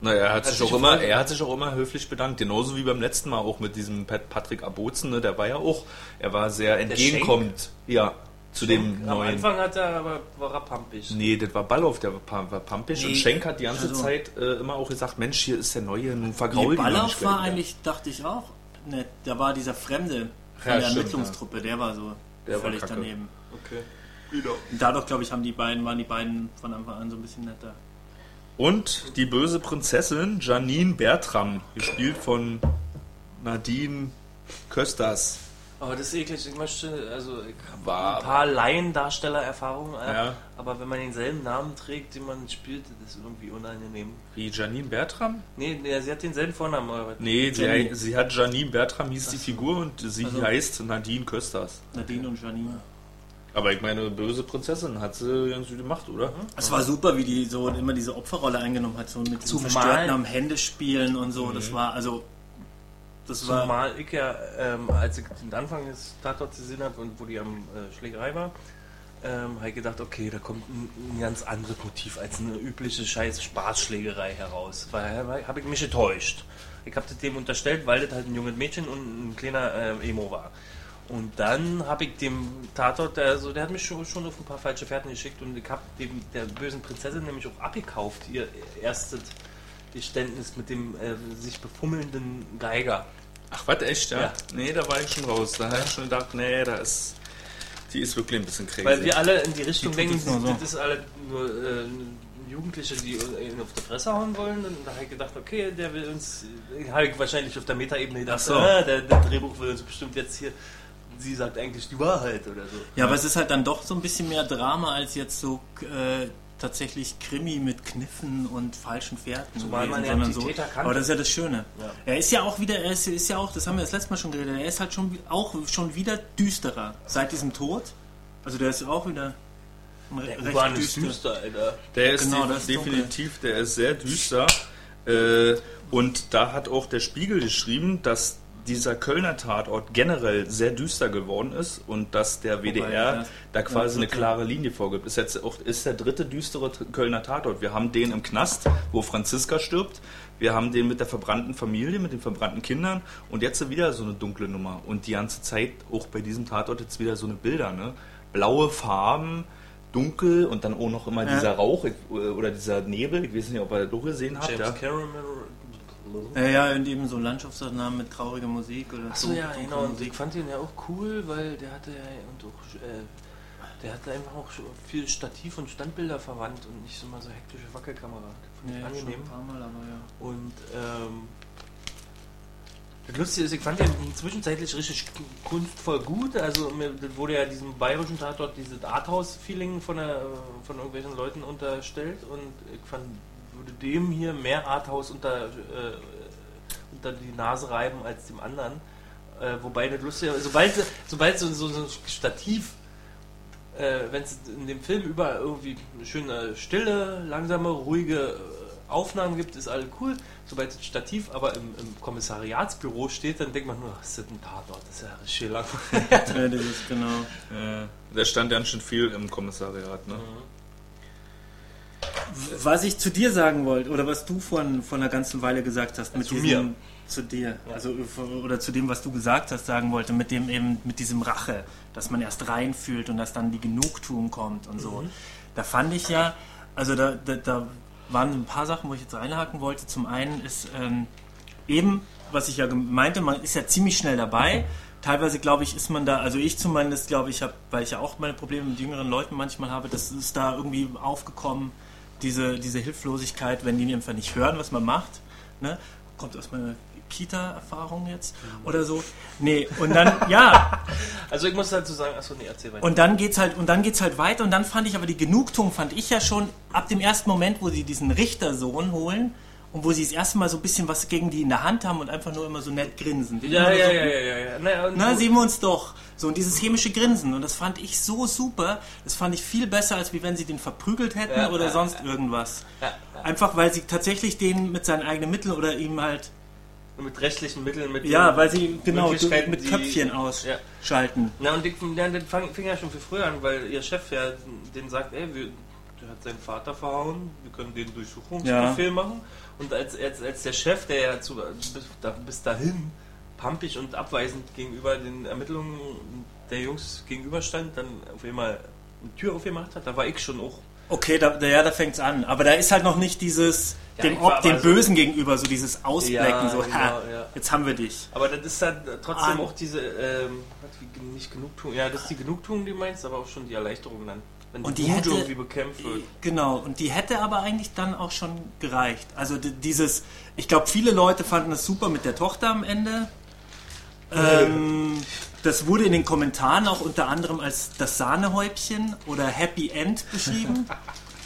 Naja, er hat, Hat sich sich auch immer, er hat sich auch immer höflich bedankt. Genauso wie beim letzten Mal auch mit diesem Pat Patrick Abozen. Ne? Der war ja auch, er war sehr entgegenkommend. Ja, zu dem Am neuen. Anfang hat er aber war er pampig. Nee, das war Ballauf, der war, war pampig. Nee, Und Schenk hat die ganze also- Zeit äh, immer auch gesagt, Mensch, hier ist der Neue, nun Nee, vergraul die doch Ballauf nicht war eigentlich, dachte ich auch, nett. Da war dieser Fremde von Ja, der stimmt, Ermittlungstruppe, der war so Der war völlig kacke. daneben. Okay. Und dadurch, glaube ich, haben die beiden, waren die beiden von Anfang an so ein bisschen netter. Und die böse Prinzessin Janine Bertram, gespielt von Nadine Kösters. Aber das ist eklig. Ich möchte, also ich habe ein paar Laiendarstellererfahrungen, Ja. aber wenn man denselben Namen trägt, den man spielt, das ist irgendwie unangenehm. Wie Janine Bertram? Nee, nee sie hat denselben Vornamen, aber Nee, sie, sie hat Janine Bertram, hieß die Figur, und sie Also- heißt Nadine Kösters. Nadine und Janine. Aber ich meine, böse Prinzessin hat sie ganz gut gemacht, oder? Es war super, wie die so immer diese Opferrolle eingenommen hat, so mit Zumal- Verstörten am Händespielen und so. Das war, also, das war, Zumal ich ja, ähm, als ich den Anfang des Tatorts gesehen habe und wo die am äh, Schlägerei war, ähm, habe ich gedacht, okay, da kommt ein, ein ganz anderes Motiv als eine übliche scheiß Spaßschlägerei heraus. Weil habe ich mich enttäuscht. Ich habe das dem unterstellt, weil das halt ein junges Mädchen und ein kleiner äh, Emo war. Und dann habe ich dem Tatort, also, der hat mich schon, schon auf ein paar falsche Fährten geschickt und ich habe der bösen Prinzessin nämlich auch abgekauft, ihr erstes Geständnis mit dem äh, sich befummelnden Geiger. Ach, was, echt, ja? Ja. Nee, da war ich schon raus. Da habe ich schon gedacht, nee, da ist. Die ist wirklich ein bisschen crazy. Weil wir alle in die Richtung Die denken, nur so. das ist alle nur äh, Jugendliche, die ihn auf die Fresse hauen wollen. Und da habe ich gedacht, okay, der will uns, habe ich wahrscheinlich auf der Metaebene gedacht, Ach so. ah, der, der Drehbuch will uns bestimmt jetzt hier, sie sagt eigentlich die Wahrheit oder so. ja, aber es ist halt dann doch so ein bisschen mehr Drama als jetzt so äh, tatsächlich Krimi mit Kniffen und falschen Fährten. Zumal man ja sondern die Täter kannte. Aber das ist ja das Schöne. Ja. Er ist ja auch wieder, er ist, ist ja auch, das haben wir das letzte Mal schon geredet, er ist halt schon auch schon wieder düsterer seit diesem Tod. Also der ist auch wieder Der recht düster. düster, Alter. Der ist, Genau, def- ist dunkel. definitiv, der ist sehr düster. Äh, und da hat auch der Spiegel geschrieben, dass dieser Kölner Tatort generell sehr düster geworden ist und dass der WDR das- da quasi eine klare Linie vorgibt. Ist jetzt auch ist der dritte düstere Kölner Tatort. Wir haben den im Knast, wo Franziska stirbt. Wir haben den mit der verbrannten Familie, mit den verbrannten Kindern und jetzt wieder so eine dunkle Nummer. Und die ganze Zeit auch bei diesem Tatort jetzt wieder so eine Bilder, ne? Blaue Farben, dunkel und dann auch noch immer Ja. dieser Rauch ich- oder dieser Nebel. Ich weiß nicht, ob ihr das auch gesehen habt. James Ja. Cameron. Ja, ja, und eben so Landschaftsaufnahmen mit trauriger Musik oder Achso, so. ja, dunkler genau. Und ich fand ihn ja auch cool, weil der hatte ja und auch, äh, der hatte einfach auch schon viel Stativ und Standbilder verwandt und nicht so mal so hektische Wackelkamera. Fand ich Ja, schon angenehm. ein paar Mal, aber ja. Und ähm, das Lustige ist, ich fand den zwischenzeitlich richtig kunstvoll gut. Also mir das wurde ja diesem bayerischen Tatort dieses Arthouse-Feeling von, der, von irgendwelchen Leuten unterstellt und ich fand, würde dem hier mehr Arthouse unter, äh, unter die Nase reiben als dem anderen. Äh, wobei das Lustige, sobald, sobald so, so, so ein Stativ äh, wenn es in dem Film über irgendwie eine schöne, stille, langsame, ruhige äh, Aufnahmen gibt, ist alles cool. Sobald das Stativ aber im, im Kommissariatsbüro steht, dann denkt man nur, ach, das ist ein Tatort, das ist ja richtig lang. ja, das ist genau. Äh, der stand ganz schön viel im Kommissariat, ne? Was ich zu dir sagen wollte, oder was du vor, vor einer ganzen Weile gesagt hast, mit zu diesem, mir. zu dir, Ja. also oder zu dem, was du gesagt hast, sagen wollte, mit dem eben, mit diesem Rache, dass man erst reinfühlt und dass dann die Genugtuung kommt und so. Da fand ich ja, also da, da, da waren ein paar Sachen, wo ich jetzt reinhaken wollte. Zum einen ist ähm, eben, was ich ja meinte, man ist ja ziemlich schnell dabei. Teilweise glaube ich, ist man da, also ich zumindest glaube ich, habe, weil ich ja auch meine Probleme mit jüngeren Leuten manchmal habe, das ist da irgendwie aufgekommen, diese, diese Hilflosigkeit, wenn die einfach nicht hören, was man macht. Ne? Kommt aus meiner Kita-Erfahrung jetzt oder so. Nee, und dann, ja, Also ich muss dazu sagen, achso, nee, erzähl weiter. und dann geht's halt und dann geht's halt weiter und dann fand ich aber die Genugtuung fand ich ja schon ab dem ersten Moment, wo sie diesen Richtersohn holen und wo sie das erste Mal so ein bisschen was gegen die in der Hand haben und einfach nur immer so nett grinsen. Ja, ja, so, ja, ja, ja, ja. Na, Na, sehen wir uns doch. So, und dieses chemische Grinsen. Und das fand ich so super. Das fand ich viel besser, als wie wenn sie den verprügelt hätten Ja, oder ja, sonst irgendwas. ja, Einfach weil sie tatsächlich den mit seinen eigenen Mitteln oder ihm halt. mit rechtlichen Mitteln, mit Ja, den weil sie genau mit die- Köpfchen ausschalten. Na, und ja, das fang, fing ja schon viel früher an, weil ihr Chef ja den sagt, ey, wir, der hat seinen Vater verhauen, wir können den Durchsuchungsbefehl machen. Und als, als, als der Chef, der ja zu, bis, da, bis dahin pampig und abweisend gegenüber den Ermittlungen der Jungs gegenüberstand, dann auf einmal eine Tür aufgemacht hat, da war ich schon auch. Okay, da, ja, da fängt's an. Aber da ist halt noch nicht dieses Ja, dem, Ob, dem aber so- Bösen gegenüber, so dieses Ausblecken, Ja, so, genau, ha, ja. jetzt haben wir dich. Aber das ist dann trotzdem Ah. auch diese, ähm, nicht Genugtuung, ja, das ist die Genugtuung, die du meinst, aber auch schon die Erleichterung dann. Wenn Und die, die hätte- irgendwie bekämpft wird. Genau, und die hätte aber eigentlich dann auch schon gereicht. Also dieses, ich glaube, viele Leute fanden das super mit der Tochter am Ende. Ähm, das wurde in den Kommentaren auch unter anderem als das Sahnehäubchen oder Happy End beschrieben.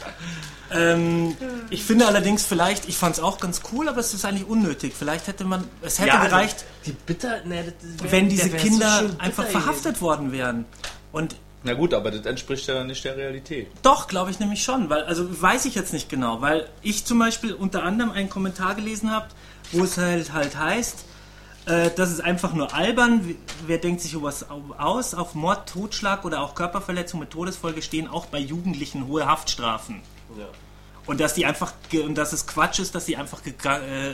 ähm, ich finde allerdings vielleicht, ich fand es auch ganz cool, aber es ist eigentlich unnötig. Vielleicht hätte man, es hätte gereicht, Die bitter, ne, wär- wenn diese so Kinder bitter einfach gewesen. verhaftet worden wären. Und Na gut, aber das entspricht ja nicht der Realität. Doch, glaube ich nämlich schon, weil, also weiß ich jetzt nicht genau, weil ich zum Beispiel unter anderem einen Kommentar gelesen habe, wo es halt halt heißt, äh, das ist einfach nur albern, wer denkt sich sowas au- aus, auf Mord, Totschlag oder auch Körperverletzung mit Todesfolge stehen auch bei Jugendlichen hohe Haftstrafen. Ja. Und dass die einfach, und dass es Quatsch ist, dass die einfach äh,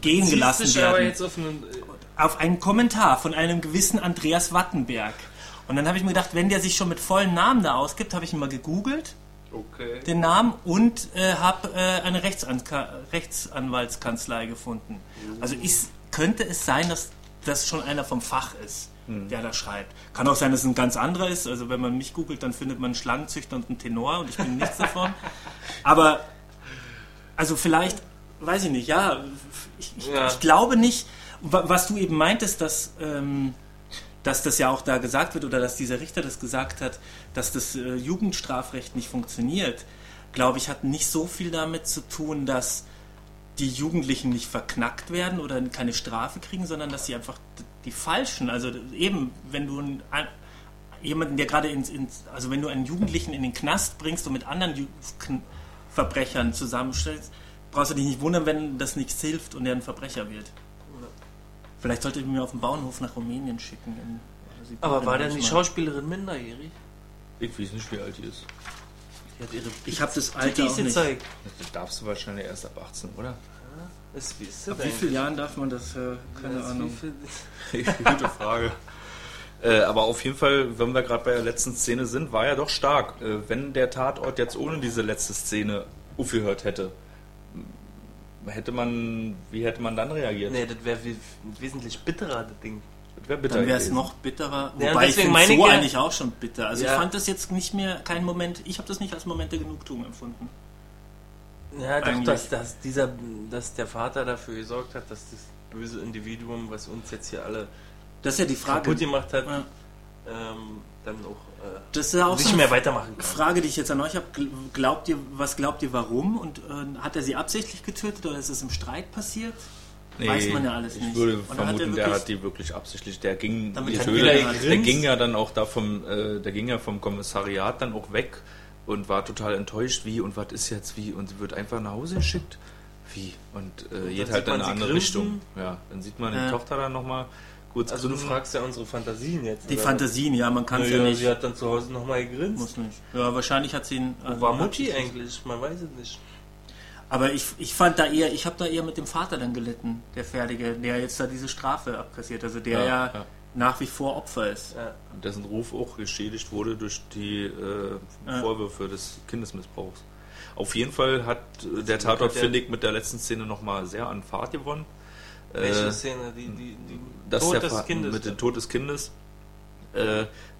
gehen gelassen dich aber werden jetzt auf einen, äh, auf einen Kommentar von einem gewissen Andreas Wattenberg. Und dann habe ich mir gedacht, wenn der sich schon mit vollen Namen da ausgibt, habe ich ihn mal gegoogelt, okay. den Namen, und äh, habe äh, eine Rechtsanka Rechtsanwaltskanzlei gefunden. Also ist, könnte es sein, dass das schon einer vom Fach ist, der da schreibt. Kann auch sein, dass es ein ganz anderer ist. Also wenn man mich googelt, dann findet man einen Schlangenzüchter und einen Tenor und ich bin nichts davon. Aber also vielleicht, weiß ich nicht, ja, ich, ich, Ja. ich glaube nicht, wa- was du eben meintest, dass, ähm, dass das ja auch da gesagt wird oder dass dieser Richter das gesagt hat, dass das äh, Jugendstrafrecht nicht funktioniert, glaube ich, hat nicht so viel damit zu tun, dass die Jugendlichen nicht verknackt werden oder keine Strafe kriegen, sondern dass sie einfach die Falschen, also eben, wenn du einen, ein- jemanden, der gerade ins, ins, also wenn du einen Jugendlichen in den Knast bringst und mit anderen Ju Verbrechern zusammenstellst, brauchst du dich nicht wundern, wenn das nichts hilft und er ein Verbrecher wird. Vielleicht sollte ich mir auf den Bauernhof nach Rumänien schicken. in- Sibirien Aber war denn die. Schauspielerin minderjährig? Ich weiß nicht, wie alt die ist. Die hat ihre Ich habe das Alter auch nicht. gezeigt. Das darfst du wahrscheinlich erst ab 18, oder? Ist, wie ist Ab wie vielen Jahren darf man das? Äh, keine Das Ahnung. Gute Frage. Äh, aber auf jeden Fall, wenn wir gerade bei der letzten Szene sind, war er doch stark. Äh, wenn der Tatort jetzt ohne diese letzte Szene aufgehört hätte, hätte man, wie hätte man dann reagiert? Nee, das wäre wesentlich bitterer, das Ding. Wäre bitter Dann wäre es noch bitterer. Ja, Wobei ich deswegen finde meine so ich ja- eigentlich auch schon bitter. Also Ja. ich fand das jetzt nicht mehr kein Moment. Ich habe das nicht als Moment der Genugtuung empfunden. Ja, doch, dass, dass, dieser, dass der Vater dafür gesorgt hat, dass das böse Individuum, was uns jetzt hier alle Das ist ja die Frage. kaputt gemacht hat, Ja. ähm, dann auch, äh, Das ist auch nicht so mehr weitermachen kann. Frage, die ich jetzt an euch habe. Glaubt ihr, was glaubt ihr, warum? Und äh, hat er sie absichtlich getötet oder ist es im Streit passiert? Weiß man ja alles ich nicht. würde Und dann hat vermuten, er der hat die wirklich absichtlich. Der ging, Damit hat jeder der ging ja dann auch da vom, äh, der ging ja vom Kommissariat dann auch weg und war total enttäuscht, wie und was ist jetzt wie und wird einfach nach Hause geschickt. Wie? Und äh, geht halt in eine andere grinsen. Richtung. Ja, dann sieht man Ja. die Tochter dann nochmal kurz Also du grinsen. fragst ja unsere Fantasien jetzt. Die oder? Fantasien, ja, man kann es ja, Naja, nicht. sie hat dann zu Hause nochmal gegrinst. Muss nicht. Ja, wahrscheinlich hat sie ihn. Wo war Mutti eigentlich? Man weiß es nicht. Aber ich, ich fand da eher, ich habe da eher mit dem Vater dann gelitten, der Fertige, der jetzt da diese Strafe abkassiert, also der Ja, ja, ja. nach wie vor Opfer ist. Ja. Und dessen Ruf auch geschädigt wurde durch die äh, Ja. Vorwürfe des Kindesmissbrauchs. Auf jeden Fall hat äh, der Tatort, finde ich, mit der letzten Szene nochmal sehr an Fahrt gewonnen. Welche Äh, Szene? Die, die, die das Tod der des Kindes. mit dem Tod des Kindes.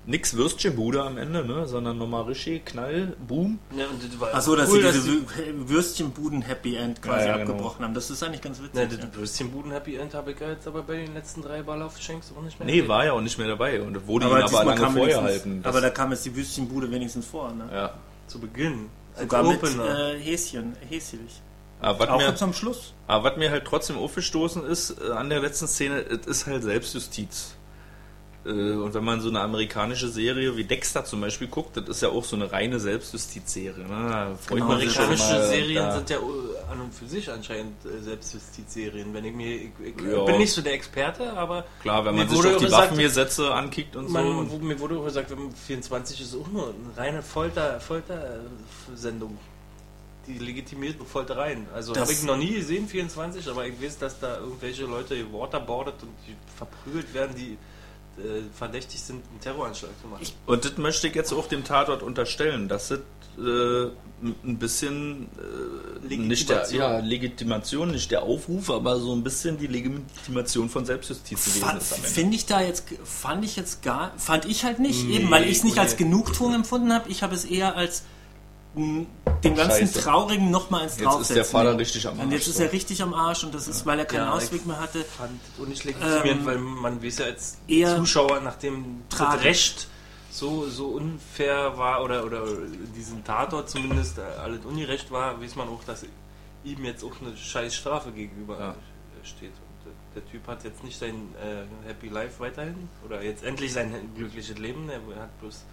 Nix Würstchenbude am Ende, ne? sondern nochmal richtig Knall, Boom. Ja, Achso, dass cool, sie diese die- Wü- Würstchenbuden-Happy End quasi Ja, ja, genau. abgebrochen haben. Das ist eigentlich ganz witzig. Ne, ja. das Würstchenbuden Happy End habe ich ja jetzt aber bei den letzten drei Ball auf Schenks auch nicht mehr. Nee, erlebt. war ja auch nicht mehr dabei und wurde aber ihn aber lange vorher halten. Aber da kam jetzt die Würstchenbude wenigstens vor, ne? ja. Zu Beginn. Als Sogar mit äh, Häschen, Häschen. Aber was Auch mir, jetzt am Schluss. Aber was mir halt trotzdem aufgestoßen ist äh, an der letzten Szene, es ist halt Selbstjustiz. Äh, und wenn man so eine amerikanische Serie wie Dexter zum Beispiel guckt, das ist ja auch so eine reine Selbstjustizserie. Ne? Genau, Amerikanische mal, Serien da- sind ja äh, an und für sich anscheinend äh, Selbstjustizserien. Wenn ich mir, ich, ich Ja. bin nicht so der Experte, aber Klar, wenn man sich doch die gesagt, Waffengesetze ankickt und so. man, Und, wo, mir wurde auch gesagt, wenn 24 ist auch nur eine reine Folter, Folter-Sendung. Die legitimierten Foltereien. Also habe ich noch nie gesehen, 24, aber ich weiß, dass da irgendwelche Leute waterboardet und die verprügelt werden, die äh, verdächtig sind, einen Terroranschlag zu machen. und das möchte ich jetzt auch dem Tatort unterstellen, dass es äh, ein bisschen äh, nicht der Legitimation. ja, Legitimation, nicht der Aufruf, aber so ein bisschen die Legitimation von Selbstjustiz gewesen Fand, ist. Finde ich da jetzt, fand ich jetzt gar, fand ich halt nicht, Nee, eben weil ich es nicht nee. als Genugtuung empfunden habe. Ich habe es eher als den ganzen Scheiße. Traurigen nochmal ins Jetzt Draufsetzen. ist der Vater richtig am Und Arsch, jetzt ist er richtig am Arsch und das ist, weil er keinen Ja, Ausweg mehr hatte. fand das auch nicht legitimierend, Ähm, weil man weiß ja als eher Zuschauer, nachdem das tragisch. Recht so, so unfair war oder, oder diesen Tatort zumindest äh, alles ungerecht war, weiß man auch, dass ihm jetzt auch eine scheiß Strafe gegenüber Ja. steht. Und der, der Typ hat jetzt nicht sein äh, Happy Life weiterhin oder jetzt endlich sein glückliches Leben. Er hat bloß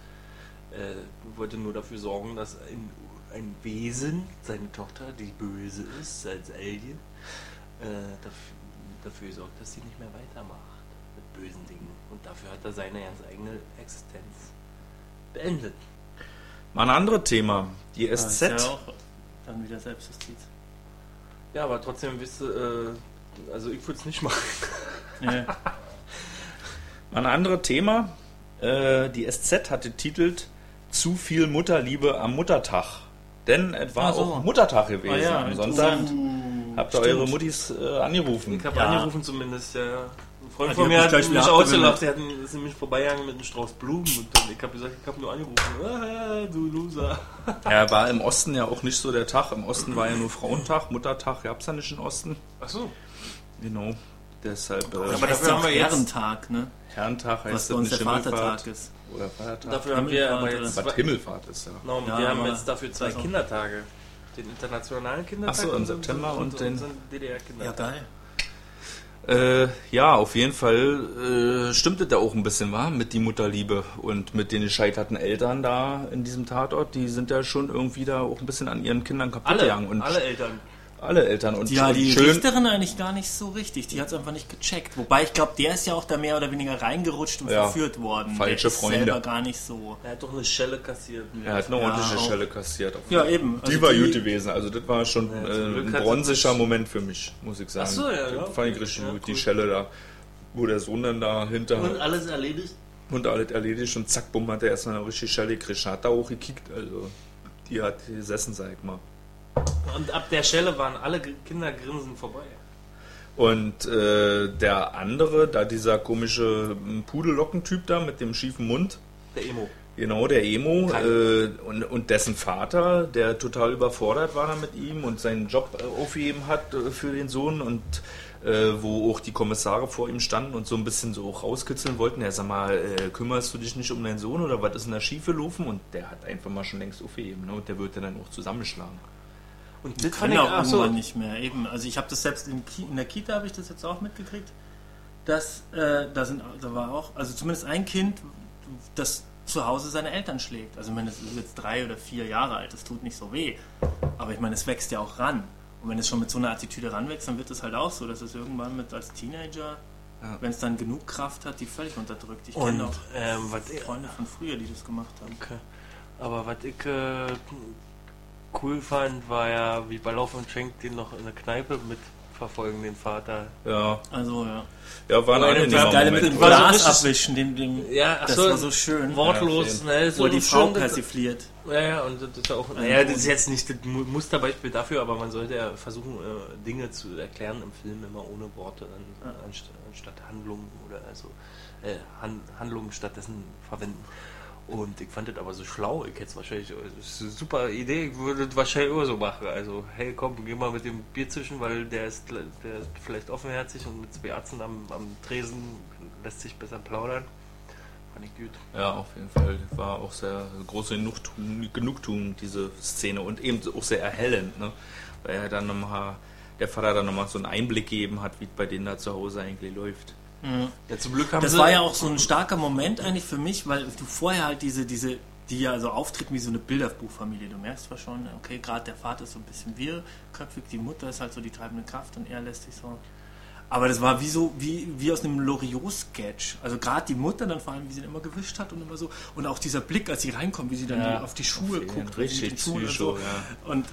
äh, wollte nur dafür sorgen, dass ein, ein Wesen, seine Tochter, die böse ist, als Alien, äh, dafür, dafür sorgt, dass sie nicht mehr weitermacht mit bösen Dingen. Und dafür hat er seine ganz eigene Existenz beendet. Mal ein anderes Thema. Die SZ. ist ja auch dann wieder Selbstjustiz. Ja, aber trotzdem wisst ihr, äh, also ich würde es nicht machen. Ja. Mal ein anderes Thema. Äh, die SZ hatte titelt Zu viel Mutterliebe am Muttertag. Denn es war so. auch Muttertag gewesen Ah ja, am Sonntag. interessant. Habt ihr Stimmt. eure Muttis äh, angerufen? Ich habe Ja. angerufen zumindest, ja. Ein Freund die von hat mir mich hat gleich mich wieder ausgelacht, der hat mich- ist nämlich vorbeigegangen mit einem Strauß Blumen und dann, ich habe gesagt, ich habe nur angerufen. Ah, du Loser. Ja, war im Osten ja auch nicht so der Tag. Im Osten war ja nur Frauentag, Muttertag gab es ja nicht im Osten. Ach so. Genau. Deshalb äh, Aber dafür haben wir jetzt- Herrentag, ne? Herrentag heißt Was das bei uns nicht der Vatertag ist. Oder Feiertag. Dafür haben wir aber Himmelfahrt jetzt Was zwei, Himmelfahrt ist, ja. no, Ja, wir haben jetzt dafür zwei also- Kindertage. Den internationalen Kindertag Ach so, im September und und den- unseren DDR-Kindertag. geil. Äh, ja, auf jeden Fall äh, stimmt es da auch ein bisschen, war mit die Mutterliebe und mit den gescheiterten Eltern da in diesem Tatort. Die sind ja schon irgendwie da auch ein bisschen an ihren Kindern kaputt Alle, gegangen. Und alle Eltern. Alle Eltern. Und Ja, die schön, Richterin eigentlich gar nicht so richtig. Die hat es einfach nicht gecheckt. Wobei ich glaube, der ist ja auch da mehr oder weniger reingerutscht und Ja, verführt worden. falsche der ist Freunde. selber gar nicht so. Er hat doch eine Schelle kassiert. er hat eine Ja, ordentliche auch. Schelle kassiert. Auf Ja, eben. Die Also war die- gut gewesen. Also das war schon Ja, äh, ein bronzischer Moment für mich, muss ich sagen. Ach so, ja, Das ja, fand ich richtig Ja, gut. Die cool. Schelle da, wo der Sohn dann dahinter Und alles erledigt? und alles erledigt und zack, bumm, hat er erstmal eine richtige Schelle gekriegt. Hat da auch gekickt. Also die hat gesessen, sag ich mal. Und ab der Stelle waren alle Kinder grinsen vorbei. Und äh, der andere, da dieser komische m, Pudellockentyp da mit dem schiefen Mund, Der Emo. genau, der Emo, äh, und, und dessen Vater, der total überfordert war da mit ihm und seinen Job äh, aufgegeben hat äh, für den Sohn und äh, wo auch die Kommissare vor ihm standen und so ein bisschen so auch rauskitzeln wollten. Er sag mal, äh, kümmerst du dich nicht um deinen Sohn oder was ist in der Schiefe laufen? Und der hat einfach mal schon längst aufgegeben, ne? Und der wird dann auch zusammenschlagen. Und Die können auch ach so, irgendwann nicht mehr. Eben. Also ich habe das selbst in, Ki in der Kita habe ich das jetzt auch mitgekriegt, dass äh, da sind, da war auch, also zumindest ein Kind, das zu Hause seine Eltern schlägt. Also ich meine, es ist jetzt drei oder vier Jahre alt, das tut nicht so weh. Aber ich meine, es wächst ja auch ran. Und wenn es schon mit so einer Attitüde ranwächst, dann wird es halt auch so, dass es irgendwann mit als Teenager, Ja. wenn es dann genug Kraft hat, die völlig unterdrückt. Ich kenne auch ähm, Freunde von früher, die das gemacht haben. okay. Aber was ich äh, cool fand, war ja, wie bei Lauf und Schenk den noch in der Kneipe mitverfolgen, den Vater. Ja, Also ja. ja war ein Aber angenehmer das war Geile mit dem so Glas abwischen, dem, dem, Ja, ach das so, war so schön. Wortlos, Ja, ne? So wo die Frau persifliert. Ja, ja, und das ist auch. Naja, das ist jetzt nicht das Mu- Musterbeispiel dafür, aber man sollte ja versuchen, äh, Dinge zu erklären im Film immer ohne Worte, an, anst anstatt Handlungen oder also äh, Han Handlungen stattdessen verwenden. Und ich fand das aber so schlau. Ich hätte es wahrscheinlich, das ist eine super Idee, ich würde das wahrscheinlich immer so machen. Also, hey, komm, geh mal mit dem Bier zwischen, weil der ist, der ist vielleicht offenherzig und mit zwei Ärzten am, am Tresen lässt sich besser plaudern. Fand ich gut. Ja, auf jeden Fall. War auch sehr große Genugtuung, Genugtuung, diese Szene. Und eben auch sehr erhellend, ne? Weil er dann nochmal, der Vater dann nochmal so einen Einblick gegeben hat, wie es bei denen da zu Hause eigentlich läuft. Ja, zum Glück haben Das war ja auch so ein starker Moment eigentlich für mich, weil du vorher halt diese, diese, die ja so auftreten wie so eine Bilderbuchfamilie. Du merkst zwar schon, okay, gerade der Vater ist so ein bisschen wirrköpfig, die Mutter ist halt so die treibende Kraft und er lässt sich so. Aber das war wie so, wie, wie aus einem Loriot-Sketch. Also gerade die Mutter dann vor allem, wie sie ihn immer gewischt hat und immer so. Und auch dieser Blick, als sie reinkommt, wie sie dann Ja, die, auf die Schuhe jeden guckt. Richtig den Schuhen und Psycho, so. ja. Und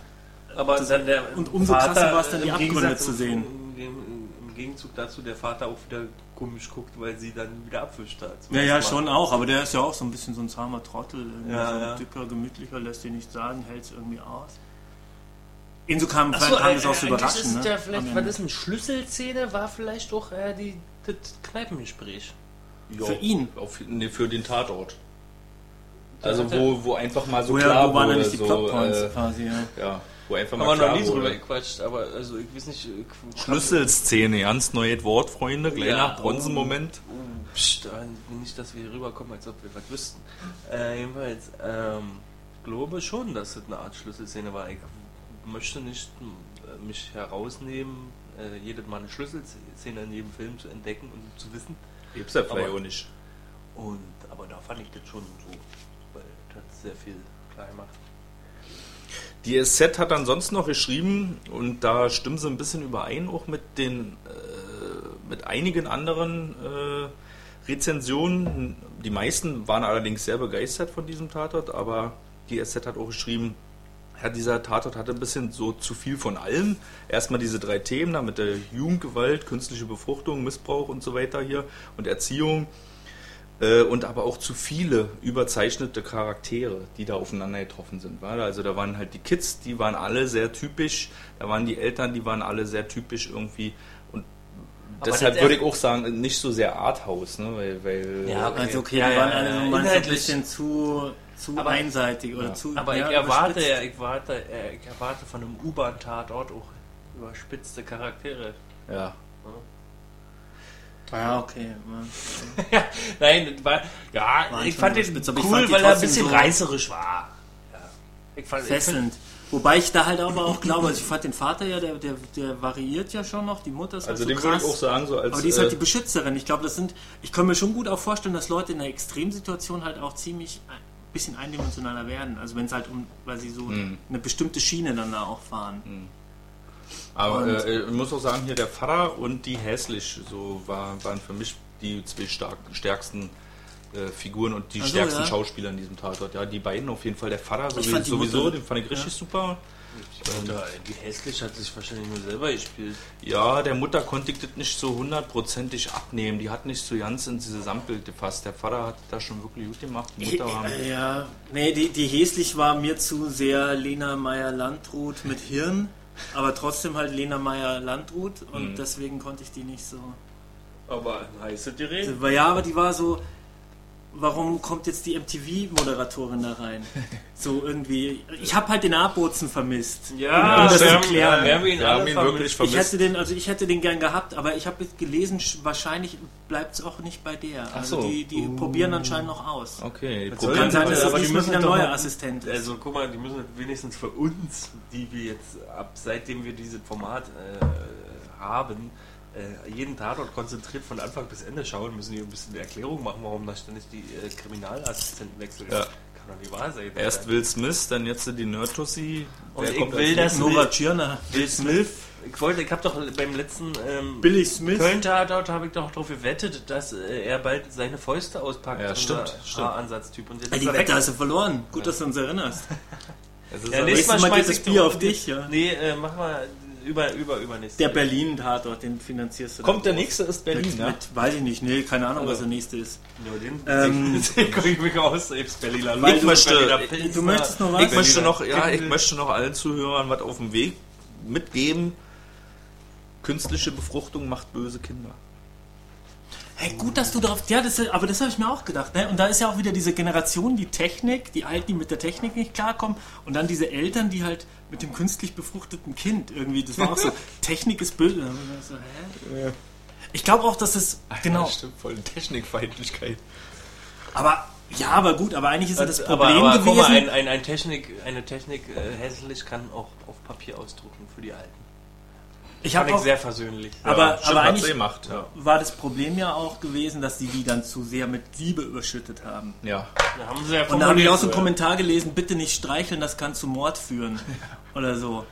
Aber dann der und umso krasser war es dann, die im Abgründe zu sehen. Im Gegenzug dazu der Vater auch wieder komisch guckt, weil sie dann wieder abwischt hat. Ja, ja, schon auch, aber der ist ja auch so ein bisschen so ein zahmer Trottel. Irgendwie Ja, so ein ja. dicker, gemütlicher, lässt dir nichts sagen, hält es irgendwie aus. Inso kam, Achso, kam äh, das auch so eigentlich überraschend. ist ne? ja vielleicht, war das eine Schlüsselszene, war vielleicht auch äh, die, das Kneipengespräch. Ja, Für ihn? Auf, nee, für den Tatort. Also wo, wo einfach mal so Woher, klar wo waren wurde, nicht die so, Plotpoints äh, quasi, ja. ja, wo einfach mal Haben wir noch klar nie drüber gequatscht, aber also ich weiß nicht. ich- Schlüsselszene, ganz neues Wort, Freunde, kleiner Ja, Bronzenmoment. Oh, pst, äh, nicht, dass wir hier rüberkommen, als ob wir was wüssten. Äh, jedenfalls, ähm, ich glaube schon, dass es eine Art Schlüsselszene war. Ich möchte nicht äh, mich herausnehmen, äh, jedes Mal eine Schlüsselszene in jedem Film zu entdecken und zu wissen. Gibt's ja vielleicht Aber- auch nicht. Und, aber da fand ich das schon so, weil das hat sehr viel klar gemacht. Die SZ hat dann sonst noch geschrieben und da stimmen sie ein bisschen überein auch mit den äh, mit einigen anderen äh, Rezensionen. Die meisten waren allerdings sehr begeistert von diesem Tatort, aber die SZ hat auch geschrieben, ja, dieser Tatort hatte ein bisschen so zu viel von allem. Erstmal diese drei Themen da mit der Jugendgewalt, künstliche Befruchtung, Missbrauch und so weiter hier und Erziehung. Äh, und aber auch zu viele überzeichnete Charaktere, die da aufeinander getroffen sind. wa? Also da waren halt die Kids, die waren alle sehr typisch, da waren die Eltern, die waren alle sehr typisch irgendwie. Und Aber deshalb würde ich auch sagen, nicht so sehr Arthouse, ne? weil, weil Ja, okay. Also okay, Ja, die ja, waren ja, alle ja. so manchmal ein bisschen zu, zu Aber- einseitig oder Ja. zu Aber ja, ich erwarte ja, ich erwarte, äh, ich erwarte von einem U-Bahn-Tatort auch überspitzte Charaktere. ja. Ja, okay. ja. Nein, war, ja, War ich fand den ich cool, fand die weil er ein bisschen so- reißerisch war. Ja. Ich fand, ich find, Fesselnd. Wobei ich da halt aber auch glaube, also ich fand den Vater ja, der, der, der variiert ja schon noch, die Mutter ist Also halt dem so würde krass. ich auch sagen, so als aber die ist halt die äh, Beschützerin. Ich glaube, das sind, ich kann mir schon gut auch vorstellen, dass Leute in einer Extremsituation halt auch ziemlich ein bisschen eindimensionaler werden. Also wenn es halt um, weil sie so Hm. eine bestimmte Schiene dann da auch fahren. Aber äh, ich muss auch sagen, hier der Pfarrer und die hässlich so war, waren für mich die zwei stark, stärksten äh, Figuren und die Ach so, stärksten ja. Schauspieler in diesem Tatort. Ja, die beiden auf jeden Fall. Der Pfarrer sowieso, sowieso Mutter- den fand ich richtig ja. super. Oder die hässlich hat sich wahrscheinlich nur selber gespielt. Ja, der Mutter konnte ich das nicht so hundertprozentig abnehmen. Die hat nicht so ganz in dieses Gesamtbild gefasst. Der Vater hat das schon wirklich gut gemacht. Die Mutter war Äh, Ja, nee, die, die häslich war mir zu sehr Lena Meyer-Landrut mit Hirn, aber trotzdem halt Lena Meyer-Landrut und Mhm. deswegen konnte ich die nicht so. Aber ein heißes Gerät. Ja, aber die war so. Warum kommt jetzt die MTV-Moderatorin da rein? So irgendwie. Ich habe halt den Abruzzen vermisst. Ja, um das wir zu haben- klären. wir haben ihn Wir haben ihn vermisst. wirklich Ich vermisst. hätte den, also ich hätte den gern gehabt, aber ich habe jetzt gelesen, sch- wahrscheinlich bleibt es auch nicht bei der. Also so. die, die probieren anscheinend noch aus. Okay, die probieren Kann sein, dass das- das aber die müssen wieder ein doch neuer mal- Assistent ist. Also guck mal, die müssen wenigstens für uns, die wir jetzt ab seitdem wir dieses Format äh, haben, äh, jeden Tatort konzentriert von Anfang bis Ende schauen, müssen die ein bisschen Erklärung machen, warum da ständig die äh, Kriminalassistenten wechseln. Ja. Kann doch nicht wahr sein. Erst Will Smith, dann jetzt die Nerdtussi. Und Wer ich will das- Nora Tschirner. Will Smith. Ich wollte, ich habe doch beim letzten ähm, Billy Smith. Köln-Tatort habe ich doch darauf gewettet, dass äh, er bald seine Fäuste auspackt. Ja, stimmt, stimmt. Haaransatztyp. Und jetzt Ja, ist die Wette hast du verloren. Gut, dass du uns erinnerst. Ist Ja, nächstes Mal schmeiß ich das Bier auf dich, ja. Nee, äh, mach mal über, über, übernächstes Der Mal. Berlin-Tatort, den finanzierst du. Kommt der nächste ist mit, Berlin, ne? mit, weiß ich nicht, nee, keine Ahnung, was der nächste ist. Nur den, Ähm, den guck ich mich aus, selbst Berliner Weil du- möchte- Berliner ich- du möchtest noch was? Ich möchte noch, ja, ich möchte noch allen Zuhörern was auf dem Weg mitgeben. Künstliche Befruchtung macht böse Kinder. Hey, gut, dass du darauf. Ja, das, aber das habe ich mir auch gedacht. Ne? Und da ist ja auch wieder diese Generation, die Technik, die Alten, die mit der Technik nicht klarkommen. Und dann diese Eltern, die halt mit dem künstlich befruchteten Kind irgendwie. Das war auch so. Technik ist böse. So, hä? Ich glaube auch, dass es. Genau. Ja, stimmt, voll Technikfeindlichkeit. Aber. Ja, aber gut, aber eigentlich ist ja das aber, Problem aber, guck mal, gewesen. ein, ein, ein Technik, eine Technik äh, hässlich kann auch auf Papier ausdrucken für die Alten. ich Fand habe sehr versöhnlich. Aber- stimmt, aber eigentlich- sie gemacht. Ja. War das Problem ja auch gewesen, dass die die dann zu sehr mit Liebe überschüttet haben. ja. Da haben sie ja Und da habe ich auch so einen Kommentar gelesen, bitte nicht streicheln, das kann zu Mord führen. Oder so.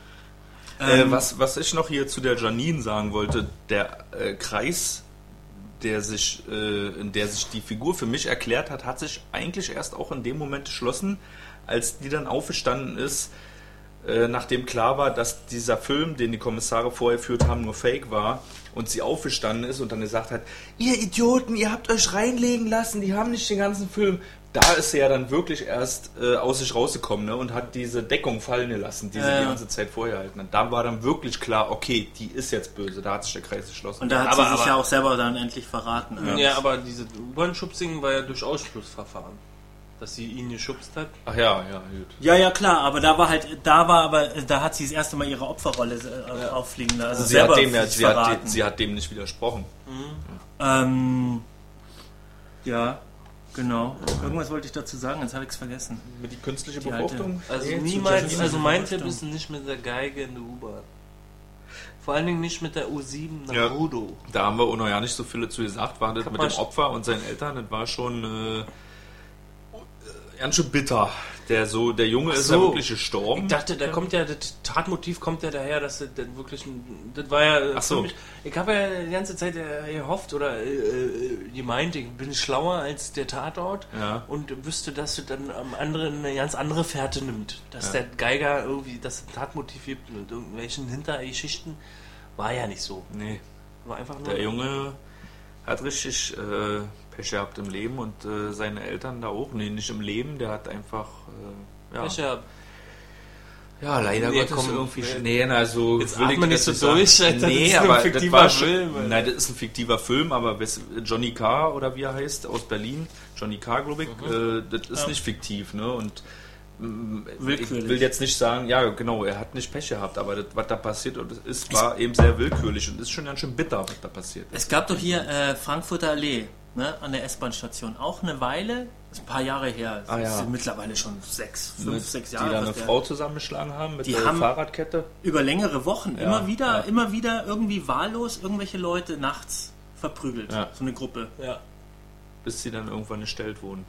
Äh, Ähm, was, was ich noch hier zu der Janine sagen wollte, der äh, Kreis, der sich, äh, in der sich die Figur für mich erklärt hat, hat sich eigentlich erst auch in dem Moment geschlossen, als die dann aufgestanden ist, äh, nachdem klar war, dass dieser Film, den die Kommissare vorher führt haben, nur Fake war und sie aufgestanden ist und dann gesagt hat, ihr Idioten, ihr habt euch reinlegen lassen, die haben nicht den ganzen Film. Da ist sie ja dann wirklich erst äh, aus sich rausgekommen ne, und hat diese Deckung fallen gelassen, die sie Ja, die ja. ganze Zeit vorher halten. Und da war dann wirklich klar, okay, die ist jetzt böse, da hat sich der Kreis geschlossen. Und da hat Aber- sie sich aber- ja auch selber dann endlich verraten. Ja, ja aber diese U-Bahn-Schubsing war ja durch Ausschlussverfahren. Dass sie ihn geschubst hat. Ach ja, ja, gut. Ja, ja, klar, aber da war halt, da war aber, da hat sie das erste Mal ihre Opferrolle äh, auffliegen lassen. Also Sie selber hat, dem, ja, sich sie, hat, sie hat dem nicht widersprochen. ähm, ja, genau. Irgendwas wollte ich dazu sagen, jetzt habe ich es vergessen. Mit die künstliche Die Befruchtung? Also Nee, niemals, also mein Tipp ist nicht mit der Geige in der U-Bahn. Vor allen Dingen nicht mit der U7 nach Ja. Rudo. Da haben wir auch noch ja nicht so viele zu gesagt, war das Kann mit dem Opfer und seinen Eltern, das war schon äh, ganz schön bitter. Der so, der Junge ist ja so. wirklich gestorben. Ich dachte, da kommt ja, das Tatmotiv kommt ja daher, dass das dann wirklich, ein- das war ja Ach so. mich, ich habe ja die ganze Zeit äh, gehofft oder äh, äh, gemeint, ich bin schlauer als der Tatort Ja. und wüsste, dass es dann am anderen eine ganz andere Fährte nimmt. Dass Ja. der Geiger irgendwie das Tatmotiv gibt mit irgendwelchen Hintergeschichten, war ja nicht so. Nee, War einfach nur der Junge hat richtig äh, Pech gehabt im Leben und äh, seine Eltern da auch. Nee, nicht im Leben, der hat einfach. Äh, ja. Pech gehabt. Ja, leider Nee, Gottes komm, irgendwie. äh, Nee, na, so jetzt will ich nicht das so sagen. durch, Alter, das Nee, ist nur ein aber das fiktiver war schon, Film, Alter. Nein, das ist ein fiktiver Film, aber Johnny Carr oder wie er heißt, aus Berlin, Johnny Carr, glaube ich, Mhm. äh, das ist Ja. nicht fiktiv, ne? Und mm, ich Willkürlich. will jetzt nicht sagen, ja, genau, er hat nicht Pech gehabt, aber das, was da passiert ist, war eben sehr willkürlich und ist schon ganz schön bitter, was da passiert ist. Es gab doch hier äh, Frankfurter Allee, ne, an der S-Bahn-Station, auch eine Weile, ist ein paar Jahre her, Ah, ja. sind mittlerweile schon sechs, fünf, Mit- sechs die Jahre. da eine ja. Frau zusammengeschlagen haben mit Die der haben- Fahrradkette. Über längere Wochen, Ja, immer wieder, ja. immer wieder irgendwie wahllos irgendwelche Leute nachts verprügelt, so eine Gruppe. Ja. bis sie dann irgendwann gestellt wurden.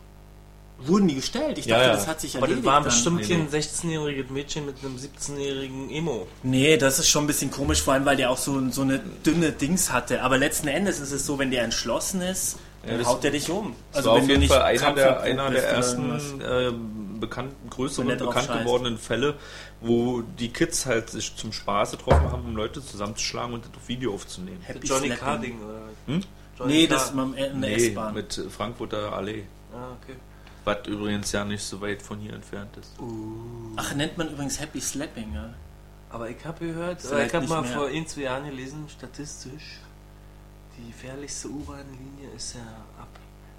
Wurden die gestellt? Ich dachte, das hat sich Aber das erledigt. war bestimmt kein nee. 16-jähriges Mädchen mit einem 17-jährigen Emo. Nee, das ist schon ein bisschen komisch, vor allem weil der auch so, so eine dünne Dings hatte. Aber letzten Endes ist es so, wenn der entschlossen ist, Ja, das- haut der dich um. Das war auf jeden nicht Fall einer der, einer der ersten äh, bekannten, größeren, bekannt scheißt. gewordenen Fälle, wo die Kids halt sich zum Spaß getroffen haben, um Leute zusammenzuschlagen und das auf Video aufzunehmen. Happy Johnny Slapping. Carding oder Hm? Johnny Nee, Carr. das ist in der Nee, S-Bahn. mit äh, Frankfurter Allee. Ah, okay. Was übrigens ja nicht so weit von hier entfernt ist. Ach, nennt man übrigens Happy Slapping, ja. Aber ich habe gehört, Vielleicht ich habe mal mehr. vor ein, zwei Jahren gelesen, statistisch, die gefährlichste U-Bahn-Linie ist ja ab,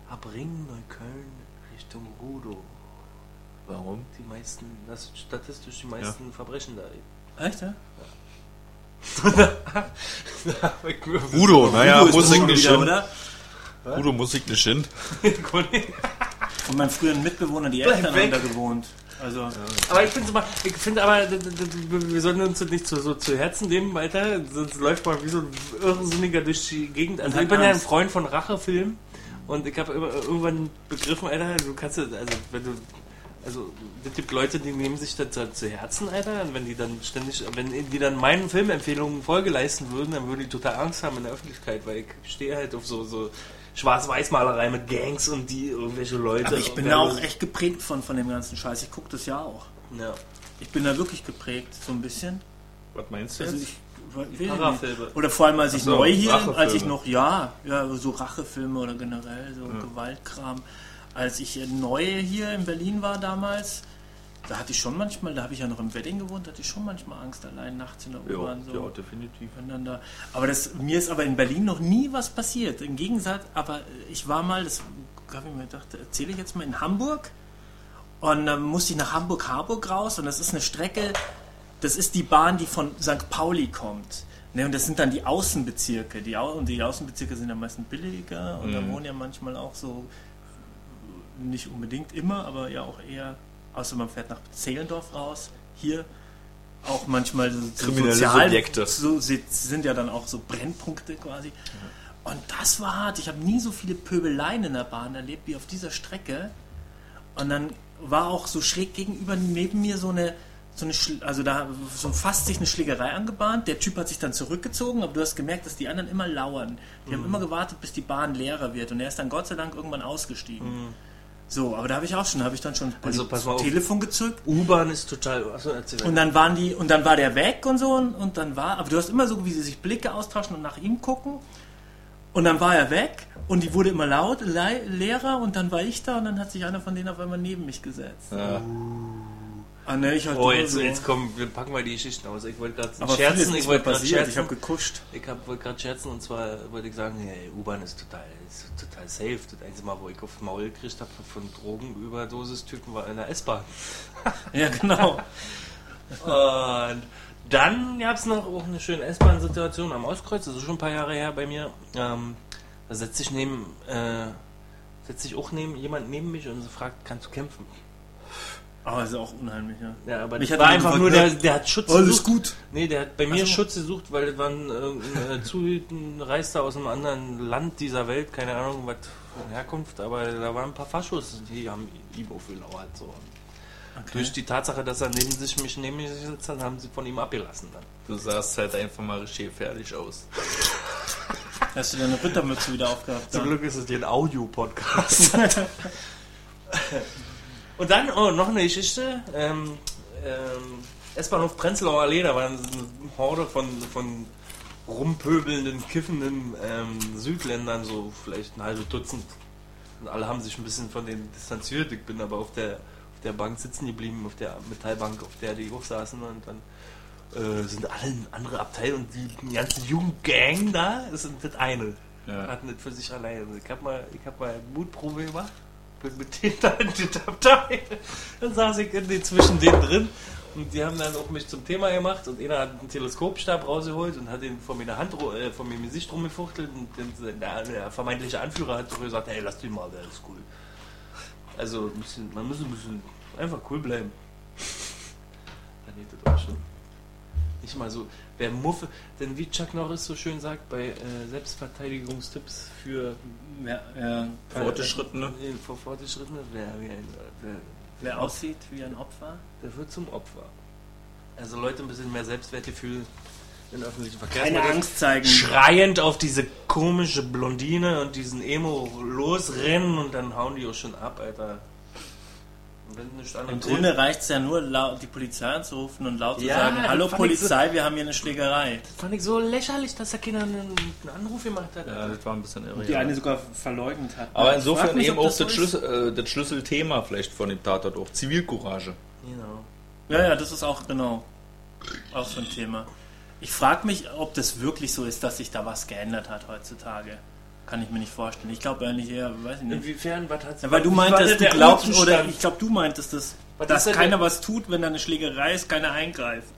ab Ring, Neukölln Richtung Rudow. Warum? Die meisten, das sind statistisch die meisten Verbrechen da. Echt, ja? Udo, naja, Udo ist muss ich nicht hin. oder? Udo muss ich nicht hin. Und mein früheren Mitbewohner, die Eltern haben da gewohnt. Also, Aber ich finde ich finde aber, wir sollten uns das nicht so, so zu Herzen nehmen, Alter. Sonst läuft man wie so ein Irrsinniger durch die Gegend. Also ich bin ja ein. Freund von Rachefilmen und ich habe irgendwann begriffen, Alter, du kannst, ja- also wenn du, also es gibt Leute, die nehmen sich das zu- zu Herzen, Alter. Und wenn die dann ständig, wenn die dann meinen Filmempfehlungen Folge leisten würden, dann würde ich total Angst haben in der Öffentlichkeit, weil ich stehe halt auf so, so Schwarz-Weiß-Malerei mit Gangs und die irgendwelche Leute. aber ich bin da auch echt geprägt von, von dem ganzen Scheiß. Ich gucke das ja auch. Ja. Ich bin da wirklich geprägt, so ein bisschen. Was meinst du Also ich. Oder vor allem als ich so, neu hier, als ich noch, ja, ja, so Rachefilme oder generell so Gewaltkram. Als ich neu hier in Berlin war damals, da hatte ich schon manchmal, da habe ich ja noch im Wedding gewohnt, da hatte ich schon manchmal Angst allein nachts in der ja, U-Bahn. So. ja, definitiv. Da, aber das, mir ist aber in Berlin noch nie was passiert. Im Gegensatz, aber ich war mal, das habe ich mir gedacht, erzähle ich jetzt mal in Hamburg. Und dann musste ich nach Hamburg-Harburg raus und das ist eine Strecke, das ist die Bahn, die von St. Pauli kommt. Ne, und das sind dann die Außenbezirke. Die, Au und die Außenbezirke sind am meisten billiger und da Mhm. wohnen ja manchmal auch so, nicht unbedingt immer, aber ja auch eher, außer man fährt nach Zehlendorf raus. Hier auch manchmal so, so Kriminelle sozial, Subjekte. so si- sind ja dann auch so Brennpunkte quasi. Und das war hart. Ich habe nie so viele Pöbeleien in der Bahn erlebt wie auf dieser Strecke. Und dann war auch so schräg gegenüber neben mir so eine, so eine, also da so fast sich eine Schlägerei angebahnt. Der Typ hat sich dann zurückgezogen, aber du hast gemerkt, dass die anderen immer lauern. Die Mhm. haben immer gewartet, bis die Bahn leerer wird. Und er ist dann Gott sei Dank irgendwann ausgestiegen. So, aber da habe ich auch schon, habe ich dann schon. Also, pass mal auf. Telefon gezückt. U-Bahn ist total. Achso, erzähl Und dann waren die, und dann war der weg und so, und, und dann war, aber du hast immer so, wie sie sich Blicke austauschen und nach ihm gucken. Und dann war er weg und die wurde immer laut, le leerer und dann war ich da und dann hat sich einer von denen auf einmal neben mich gesetzt. Ja. Ah, ne, ich halt Oh, jetzt, so. jetzt kommen, wir packen mal die Geschichten aus. Ich wollte gerade scherzen, ich wollte gerade passiert, ich scherzen. habe gekuscht. Ich hab- wollte gerade scherzen und zwar wollte ich sagen, hey, U-Bahn ist total, ist total safe. Das einzige Mal, wo ich auf Maul gekriegt habe von Drogenüberdosis-Typen war in der S-Bahn. Ja, genau. Und dann gab es noch auch eine schöne S-Bahn-Situation am Auskreuz, das ist schon ein paar Jahre her bei mir. Ähm, da setzt sich neben, äh, setzt sich auch neben jemand neben mich und so fragt, kannst du kämpfen? Aber ist auch unheimlich, ja. Ja, aber Mich das hat war einfach gefragt, nur, der, der hat Schutz Alles gesucht. gut. Nee, der hat bei mir. Schutz gesucht, weil das war ein äh, äh, aus einem anderen Land dieser Welt, keine Ahnung, was von Herkunft, aber da waren ein paar Faschos, die haben ihm aufgelauert. So. Durch die Tatsache, dass er neben sich mich neben mich sitzt, hat, haben sie von ihm abgelassen dann. Du sahst halt einfach mal richtig fertig aus. Hast du deine Rittermütze wieder aufgehabt? Zum? Glück ist es hier ein Audio-Podcast. Und dann, oh, noch eine Geschichte. Ähm, ähm, S-Bahnhof Prenzlauer Allee, da war eine Horde von, von rumpöbelnden, kiffenden ähm, Südländern, so vielleicht ein halbes Dutzend. Und alle haben sich ein bisschen von denen distanziert. Ich bin aber auf der, auf der Bank sitzen geblieben, auf der Metallbank, auf der die auch saßen. Und dann äh, sind alle in andere Abteil und die ganze Jugendgang da ist das eine Ja. hatten das für sich alleine. Ich habe mal, ich hab mal Mutprobe gemacht, bin mit denen da in die Abteil. Dann saß ich in den, zwischen denen drin und die haben dann auch mich zum Thema gemacht und einer hat einen Teleskopstab rausgeholt und hat den von mir, Hand, äh, von mir Gesicht rumgefuchtelt und den, der, der vermeintliche Anführer hat so gesagt, hey, lass den mal, der ist cool. Also bisschen, man muss ein bisschen einfach cool bleiben. Dann geht das auch schon. Nicht mal so, wer Muffe, denn wie Chuck Norris so schön sagt, bei äh, Selbstverteidigungstipps für Ja, ja. Fortgeschrittene. äh, für Fortgeschrittene, wer, wer, wer, Wer aussieht wie ein Opfer. der wird zum Opfer. Also Leute ein bisschen mehr Selbstwertgefühl in öffentlichen Keine Verkehrsmitteln. Angst zeigen. Schreiend auf diese komische Blondine und diesen Emo losrennen und dann hauen die auch schon ab, Alter. Und Im Grunde reicht es ja nur, laut, die Polizei anzurufen und laut zu Ja, sagen, das hallo ich so- Polizei, wir haben hier eine Schlägerei. fand ich so lächerlich, dass der Kinder einen, einen Anruf gemacht hat. Ja, das war ein bisschen irre. Die ja. eine sogar verleugnet hat. Aber insofern mich, eben auch so das, ist. Schlüssel, äh, das Schlüsselthema vielleicht von dem Tatort auch. Zivilcourage. Genau. Ja, ja, das ist auch genau auch so ein Thema. Ich frage mich, ob das wirklich so ist, dass sich da was geändert hat heutzutage. Kann ich mir nicht vorstellen. Ich glaube eigentlich eher, weiß ich nicht. Inwiefern, was hat Ja, weil du meintest, denn du glaubst, oder ich glaube, du meintest das, Was dass keiner was tut, wenn da eine Schlägerei ist, keiner eingreift.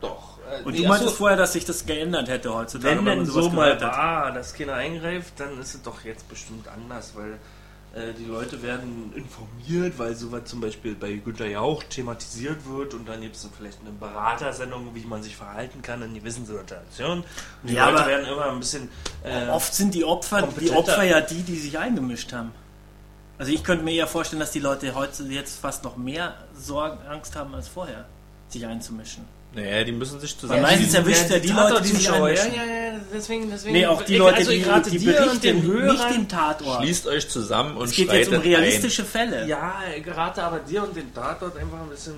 Doch. Äh, Und nee, du meintest so, vorher, dass sich das geändert hätte heutzutage. Wenn weil denn man sowas so mal war, dass keiner eingreift, dann ist es doch jetzt bestimmt anders, weil äh, die Leute werden informiert, weil sowas zum Beispiel bei Günter Jauch thematisiert wird und dann gibt es vielleicht eine Beratersendung, wie man sich verhalten kann in gewissen Situationen. Und die Ja, Leute werden immer ein bisschen äh, Oft sind die Opfer, die. Opfer ja die, die sich eingemischt haben. Also ich könnte mir eher vorstellen, dass die Leute heute jetzt fast noch mehr Sorgen, Angst haben als vorher, sich einzumischen. Naja, die müssen sich zusammen. meistens erwischt er die Leute, die sich Zuschauer, ja, einmischen. ja, ja, deswegen, deswegen. Nee, auch die ich- Leute, also die, die dir und den berichten, Hörern, nicht den Tatort. Schließt euch zusammen und Es geht jetzt um realistische Fälle. Ja, ich rate aber dir und den Tatort einfach ein bisschen.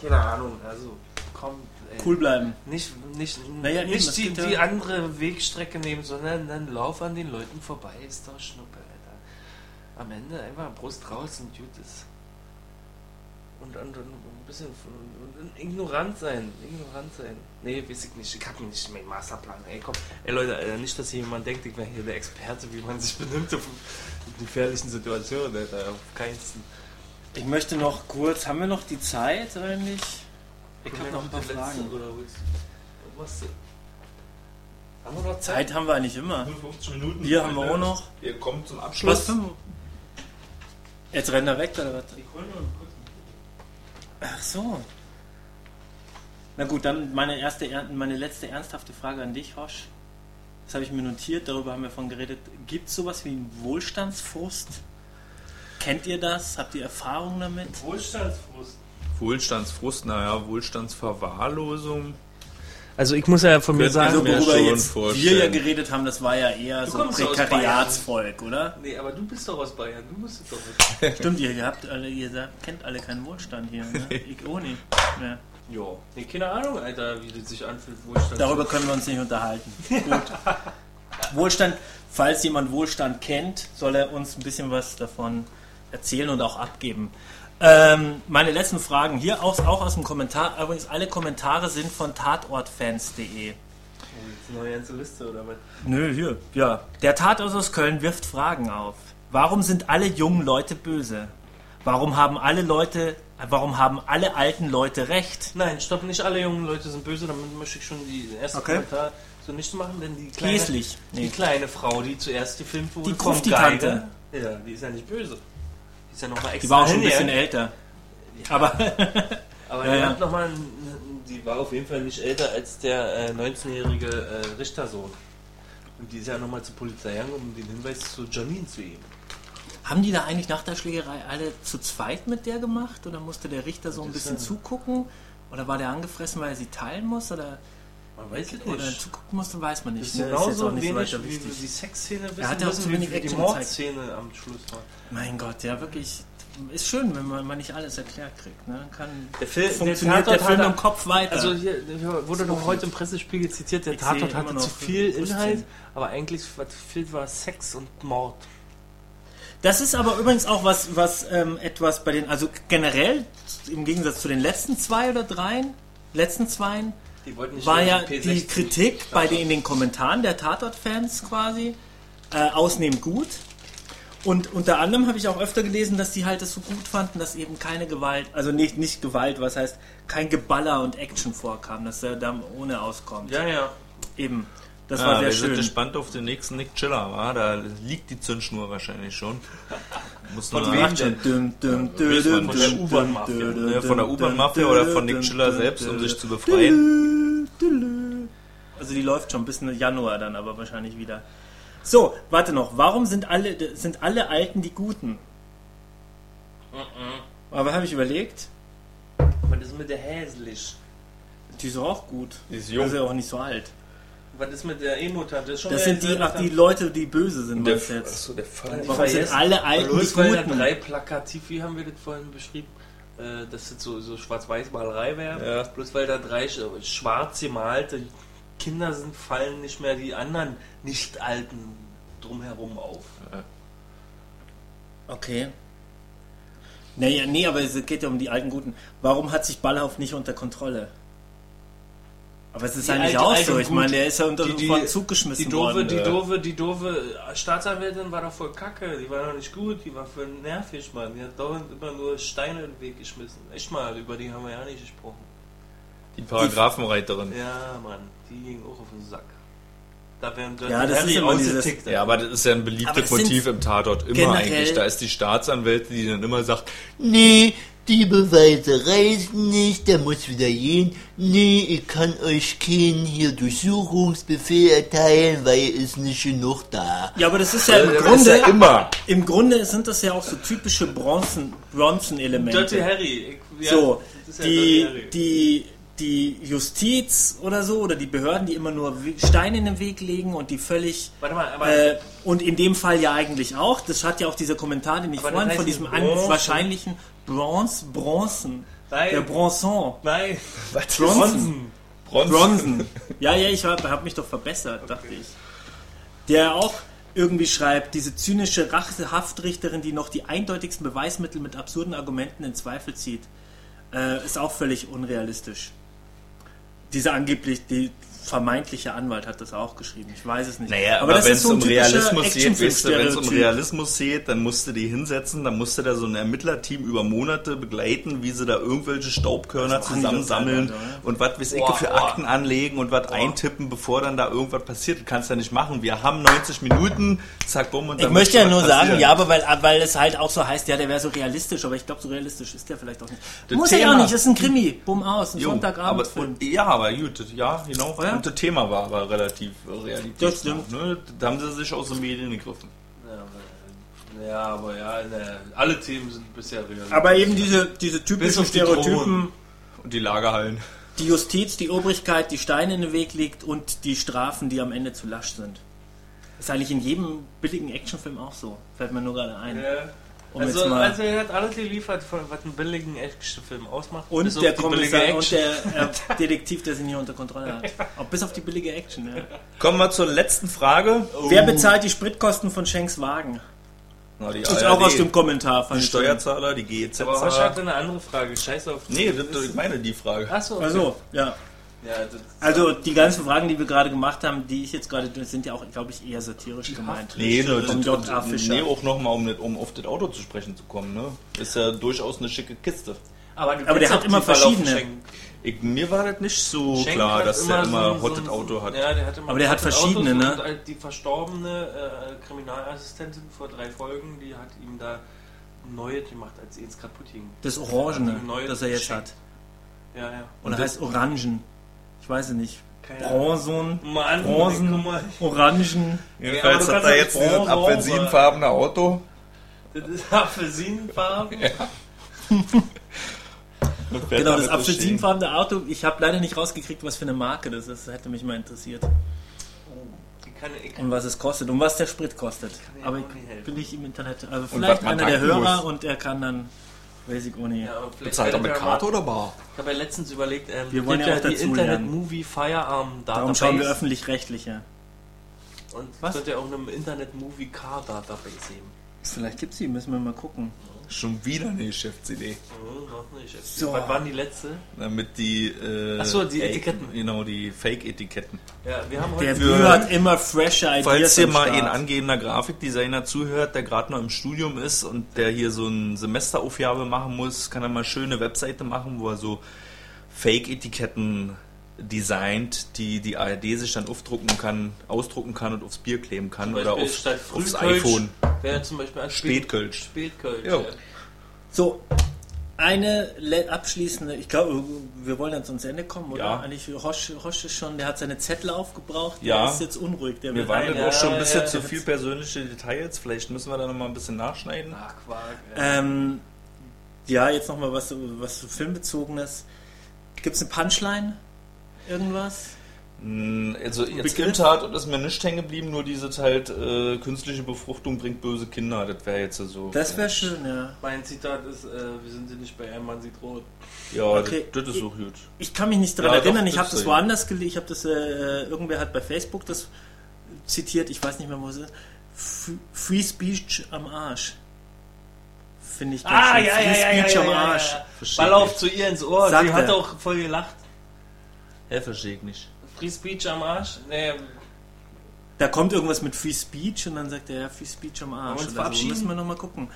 Keine Ahnung, also komm. Ey. Cool bleiben. Nicht, nicht, Naja, eben, nicht das die, ja- die andere Wegstrecke nehmen, sondern dann lauf an den Leuten vorbei, ist doch Schnuppe, Alter. Am Ende einfach Brust raus und gut ist. Und, und, und ein bisschen und, ignorant sein, ignorant sein. Nee, weiß ich nicht, ich hab mir nicht meinen Masterplan. Ey, komm, ey Leute, äh, nicht, dass hier jemand denkt, ich wäre hier der Experte, wie man sich benimmt auf in gefährlichen Situationen, Alter, auf keinsten. Ich möchte noch kurz, haben wir noch die Zeit eigentlich? Ich habe noch ein paar letzte, Fragen. Oder was? Haben wir noch Zeit? Zeit haben wir eigentlich immer. 50 Minuten. Bier haben wir auch noch. Wir kommen zum Was Abschluss. für Jetzt rennt er weg oder was? Ich hol nur einen kurzen- Ach so. Na gut, dann meine erste, er- meine letzte ernsthafte Frage an dich, Hosch. Das habe ich mir notiert, darüber haben wir von geredet. Gibt es sowas wie einen Wohlstandsfrust? Kennt ihr das? Habt ihr Erfahrung damit? Wohlstandsfrust. Wohlstandsfrust, naja, Wohlstandsverwahrlosung. Also ich muss ja von mir Könnte Also worüber jetzt vorstellen. wir ja geredet haben, das war ja eher Du so aus Prekariatsvolk, oder? Nee, aber du bist doch aus Bayern, du musst es doch nicht. Stimmt, ihr habt alle, ihr kennt alle keinen Wohlstand hier, ne? Ich auch nicht. Ja. Jo. Nee, keine Ahnung, Alter, wie das sich anfühlt, Wohlstand. Darüber können wir uns nicht unterhalten. Gut. Wohlstand, falls jemand Wohlstand kennt, soll er uns ein bisschen was davon erzählen und auch abgeben. Ähm, meine letzten Fragen hier auch, auch aus dem Kommentar. Übrigens, alle Kommentare sind von tatortfans.de. Eine neue ganze Liste oder was? Nö, hier. Ja. Der Tatort aus Köln wirft Fragen auf. Warum sind alle jungen Leute böse? Warum haben alle Leute, warum haben alle alten Leute recht? Nein, stopp, nicht alle jungen Leute sind böse, damit möchte ich schon die erste Okay. Kommentar so nicht machen, denn die kleine, Käslich. die Nee. kleine Frau, die zuerst gefilmt wurde, Die. Geiger, Ja, die ist ja nicht böse. Die ist ja nochmal extra Die war auch schon ein bisschen älter. Aber Aber Ja, die ja. hat noch mal, die war auf jeden Fall nicht älter als der äh, 19-jährige äh, Richtersohn. Und die ist ja nochmal zur Polizei gegangen, um den Hinweis zu Janine zu geben. Haben die da eigentlich nach der Schlägerei alle zu zweit mit der gemacht? Oder musste der Richter so ein bisschen ja- zugucken? Oder war der angefressen, weil er sie teilen muss? Oder, Man weiß es oder nicht. zugucken musste, weiß man Das nicht. ist ne? genauso auch nicht so wenig, weiter wie die Sexszene wissen Er hat ja auch wie wenig wir die. Mordszene am Schluss war. Mein Gott, ja wirklich. Ist schön, wenn man, man nicht alles erklärt kriegt. Ne? Dann kann, Der Film, funktioniert der, Tatort Film hat- im Kopf weiter. Also hier hier wurde noch heute im Pressespiegel zitiert, der Ich Tatort hatte zu noch viel. Inhalt, aber eigentlich was fehlt war Sex und Mord. Das ist aber übrigens auch was, was ähm, etwas bei den, also generell im Gegensatz zu den letzten zwei oder dreien, letzten zweien, war mehr ja P60 die Kritik bei den, in den Kommentaren der Tatort-Fans quasi äh, ausnehmend gut. Und unter anderem habe ich auch öfter gelesen, dass die halt das so gut fanden, dass eben keine Gewalt, also nicht, nicht Gewalt, was heißt, kein Geballer und Action vorkam, dass er da ohne auskommt. Ja, ja. Eben. Das Ja, war sehr wir sind schön. gespannt auf den nächsten Nick Chiller, wa? Da liegt die Zündschnur wahrscheinlich schon. Muss Von wem Macht schon düm, düm, düm, von der U-Bahn-Mafia. von der U-Bahn-Mafia oder von Nick Chiller selbst, um sich zu befreien. Also die läuft schon bis Januar dann aber wahrscheinlich wieder. So, warte noch. Warum sind alle, sind alle Alten die Guten? Aber habe ich überlegt? Was ist mit der hässlich? Die ist auch gut. Die ist Die jung. ist ja auch nicht so alt. Was ist mit der E-Mutter? Das, Das sind die, ach, die. Leute, die böse sind, Der, meinst du jetzt? achso, der Vater. Die Warum sind alle Alten Bloß die weil da Guten? drei plakativ, wie haben wir das vorhin beschrieben? Äh, dass das so, so Schwarz-Weiß-Malerei wäre. Ja. Bloß weil da drei sch- schwarz gemalte Kinder sind, fallen nicht mehr die anderen Nicht-Alten drumherum auf. Okay. Naja, nee, aber es geht ja um die alten Guten. Warum hat sich Ballhauf nicht unter Kontrolle? Aber es ist Die eigentlich alte- auch so. Ich meine, der ist ja unter Die- die- vor den Zug geschmissen Die doofe, worden. die doofe, die doofe Staatsanwältin war doch voll kacke. Die war doch nicht gut. Die war voll nervig, Mann. Die hat dauernd immer nur Steine in den Weg geschmissen. Echt mal, über die haben wir ja nicht gesprochen. Die Paragraphenreiterin. Ja, Mann, die ging auch auf den Sack. Da werden Ja, das ist immer dieses-. Ja, aber das ist ja ein beliebtes Motiv im Tatort. Immer eigentlich. Da ist die Staatsanwältin, die dann immer sagt, Nee, die Beweise reichen nicht, der muss wieder gehen. Nee, ich kann euch keinen hier Durchsuchungsbefehl erteilen, weil es nicht genug da. ja, aber das ist ja im das Grunde, ist ja immer. im Grunde sind das ja auch so typische Bronzen, Bronzen-Elemente. Dirty Harry. Ich, ja, so, das ist ja die, Dirty Harry. die, die Justiz oder so, oder die Behörden, die immer nur Steine in den Weg legen und die völlig Warte mal, aber Äh, und in dem Fall ja eigentlich auch. Das hat ja auch dieser Kommentar, den ich vorhin von diesem Bronzen. an, wahrscheinlichen Bronze, Bronzen, Nein. der Bronson, nein, Bronzen, Bronzen. Bronzen. Ja, ja, ich habe hab mich doch verbessert, dachte ich. Der auch irgendwie schreibt, diese zynische Rachehaftrichterin, die noch die eindeutigsten Beweismittel mit absurden Argumenten in Zweifel zieht, äh, ist auch völlig unrealistisch. Dieser angeblich, die vermeintliche Anwalt hat das auch geschrieben. Ich weiß es nicht. Naja, aber, das wenn es so um Realismus geht, weißt du, wenn es um. Realismus geht, dann musst du die hinsetzen, dann musst du da so ein Ermittlerteam über Monate begleiten, wie sie da irgendwelche Staubkörner zusammensammeln und was weiß ich für boah. Akten anlegen und was eintippen, bevor dann da irgendwas passiert. Das kannst du ja nicht machen. Wir haben 90 Minuten, zack, bumm, und Ich dann möchte muss ja nur sagen, passieren. ja, aber weil, weil es halt auch so heißt, ja, der wäre so realistisch, aber ich glaube, so realistisch ist der vielleicht auch nicht. Das Muss er ja Thema- auch nicht, das ist ein Krimi. Bumm aus, ein Jo, Sonntagabend. aber, ja, aber gut, ja, genau. Ja. Das Thema war aber relativ realitätsnah. Das stimmt. Ne? Da haben sie sich aus den Medien gegriffen. Ja, aber ja, ne, alle Themen sind bisher real. aber eben diese, diese typischen die Stereotypen, Drohnen. Und die Lagerhallen. die Justiz, die Obrigkeit, die Steine in den Weg legt und die Strafen, die am Ende zu lasch sind. ist eigentlich in jedem billigen Actionfilm auch so. Fällt mir nur gerade ein. Ja. Um also, jetzt mal also er hat alles geliefert, was einen billigen Actionfilm ausmacht. und der die Kommissar billige und Action. der äh, Detektiv, der sie nicht unter Kontrolle hat. Auch bis auf die billige Action. Ja. Kommen wir zur letzten Frage. Wer bezahlt die Spritkosten von Schenks Wagen? Na, die Ist ARD, auch aus dem Kommentar. die fand Steuerzahler, die GEZ. Aber Hosch hatte eine andere Frage. Scheiß auf. Nee, das, ich meine die Frage. Achso, schön. Also, ja. Ja, das, Also die ganzen Fragen, die wir gerade gemacht haben, die ich jetzt gerade, das sind ja auch, glaube ich, eher satirisch gemeint. Nee, Von das- J.A. Fischer. nee, auch nochmal, um, um auf das Auto zu sprechen zu kommen. Ne? Ist ja durchaus eine schicke Kiste. aber, du Aber der hat immer verschiedene. Schenk. Ich, mir war das nicht so Schenk klar, dass der immer so- Hotted so- Auto hat. Ja, der hat immer Aber der hat verschiedene, Autos ne? Und halt die verstorbene äh, Kriminalassistentin vor drei Folgen, die hat ihm da neue gemacht, als ihn kaputt ging. Das Orangene, das er jetzt geschenkt. hat. Ja, ja. Oder heißt Orangen. Ich weiß es nicht. Bronzen, Mann, Bronzen, mal. Orangen. Jedenfalls Ja, hat er ja jetzt nicht dieses apfelsinfarbene Auto. Das ist Apfelsinenfarben. und fährt Genau, das apfelsinfarbene Auto. Ich habe leider nicht rausgekriegt, was für eine Marke das ist. Das hätte mich mal interessiert. Ich kann, ich kann, Und was es kostet und was der Sprit kostet. Aber nicht ich will ich im Internet. Also vielleicht einer der Hörer muss. und er kann dann Basic ohne. ja, aber vielleicht Bezahlt er mit Karte oder bar? Ich habe ja letztens überlegt, ähm, Wir wollen ja auch die dazu Internet lernen. Movie Firearm Database. Darum schauen wir öffentlich-rechtliche. Und Was? wird ja auch eine Internet Movie Car Database geben. Vielleicht gibt's die, müssen wir mal gucken. Schon wieder eine Geschäftsidee. Hm, noch nicht. So. Was waren die letzte? Damit die. Äh, Ach so, die Fake- Etiketten. Genau, die Fake-Etiketten. Ja, wir haben Der heute. Für- Bü hat immer fresher Ideas. Falls hier mal Start. ein angehender Grafikdesigner zuhört, der gerade noch im Studium ist und der hier so eine Semesteraufgabe machen muss, kann er mal schöne Webseite machen, wo er so Fake-Etiketten designt, die die ARD sich dann aufdrucken kann, ausdrucken kann und aufs Bier kleben kann Zum oder auf, statt aufs iPhone. Wäre zum Beispiel ein Spätkölsch. Spätkölsch. Ja. So, eine abschließende, ich glaube, wir wollen jetzt ans Ende kommen, oder? Ja. Eigentlich, Roche, Roche ist schon, der hat seine Zettel aufgebraucht, Ja. der ist jetzt unruhig. Der Wir waren Ja, auch schon ein bisschen ja, zu viel persönliche Details. Vielleicht müssen wir da noch mal ein bisschen nachschneiden. Ach, Quark. ey. Ähm, ja, jetzt nochmal was, was Filmbezogenes. Gibt es eine Punchline? Irgendwas? Mm, Also jetzt Begriff? im Tatort ist mir nicht hängen geblieben, nur diese halt äh, künstliche Befruchtung bringt böse Kinder. Das wäre jetzt so. Das wäre schön, ja. Mein Zitat ist, äh, wir sind sie nicht bei einem Mann sieht rot. Ja, Okay. das, das ist auch gut. Ich kann mich nicht daran Ja, doch, erinnern, ich das habe das woanders gelesen, ich habe das, äh, irgendwer hat bei Facebook das zitiert, ich weiß nicht mehr, wo es ist. F- Free Speech am Arsch. Finde ich ganz Ah, schön. ja, Free ja, ja, ja, Speech ja, am ja, Arsch. ja. Verstehe Ball ich auf zu ihr ins Ohr. Sagt Sie hat er. auch voll gelacht. Ja, verstehe ich nicht. Free Speech am Arsch? Nee, Da kommt irgendwas mit Free Speech und dann sagt er, ja, Free Speech am Arsch. Oder so. verabschieden? Müssen wir nochmal gucken.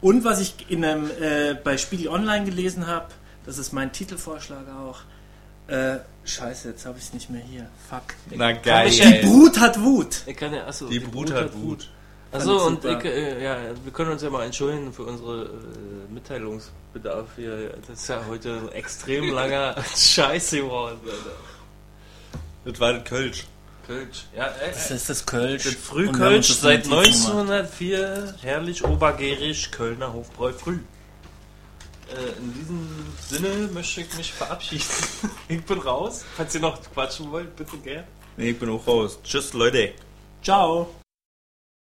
Und was ich in einem, äh, bei Spiegel Online gelesen habe, das ist mein Titelvorschlag auch. Äh, scheiße, jetzt habe ich es nicht mehr hier. Fuck. Na geil. Die Brut hat Wut. ja, achso. Die Brut hat Wut. Achso, Ich und ich, äh, ja, wir können uns ja mal entschuldigen für unsere äh, Mitteilungsbedarf hier. Das ist ja heute ein extrem langer Scheiße geworden. Alter. Das war das Kölsch. Kölsch. Ja, äh, Das ist das Kölsch. Das Frühkölsch seit Notiz gemacht. 1904, herrlich obergärisch, Kölner Hofbräu früh. Äh, in diesem Sinne möchte ich mich verabschieden. ich bin raus. Falls ihr noch quatschen wollt, bitte gern. Nee, ich bin auch raus. Tschüss, Leute. Ciao.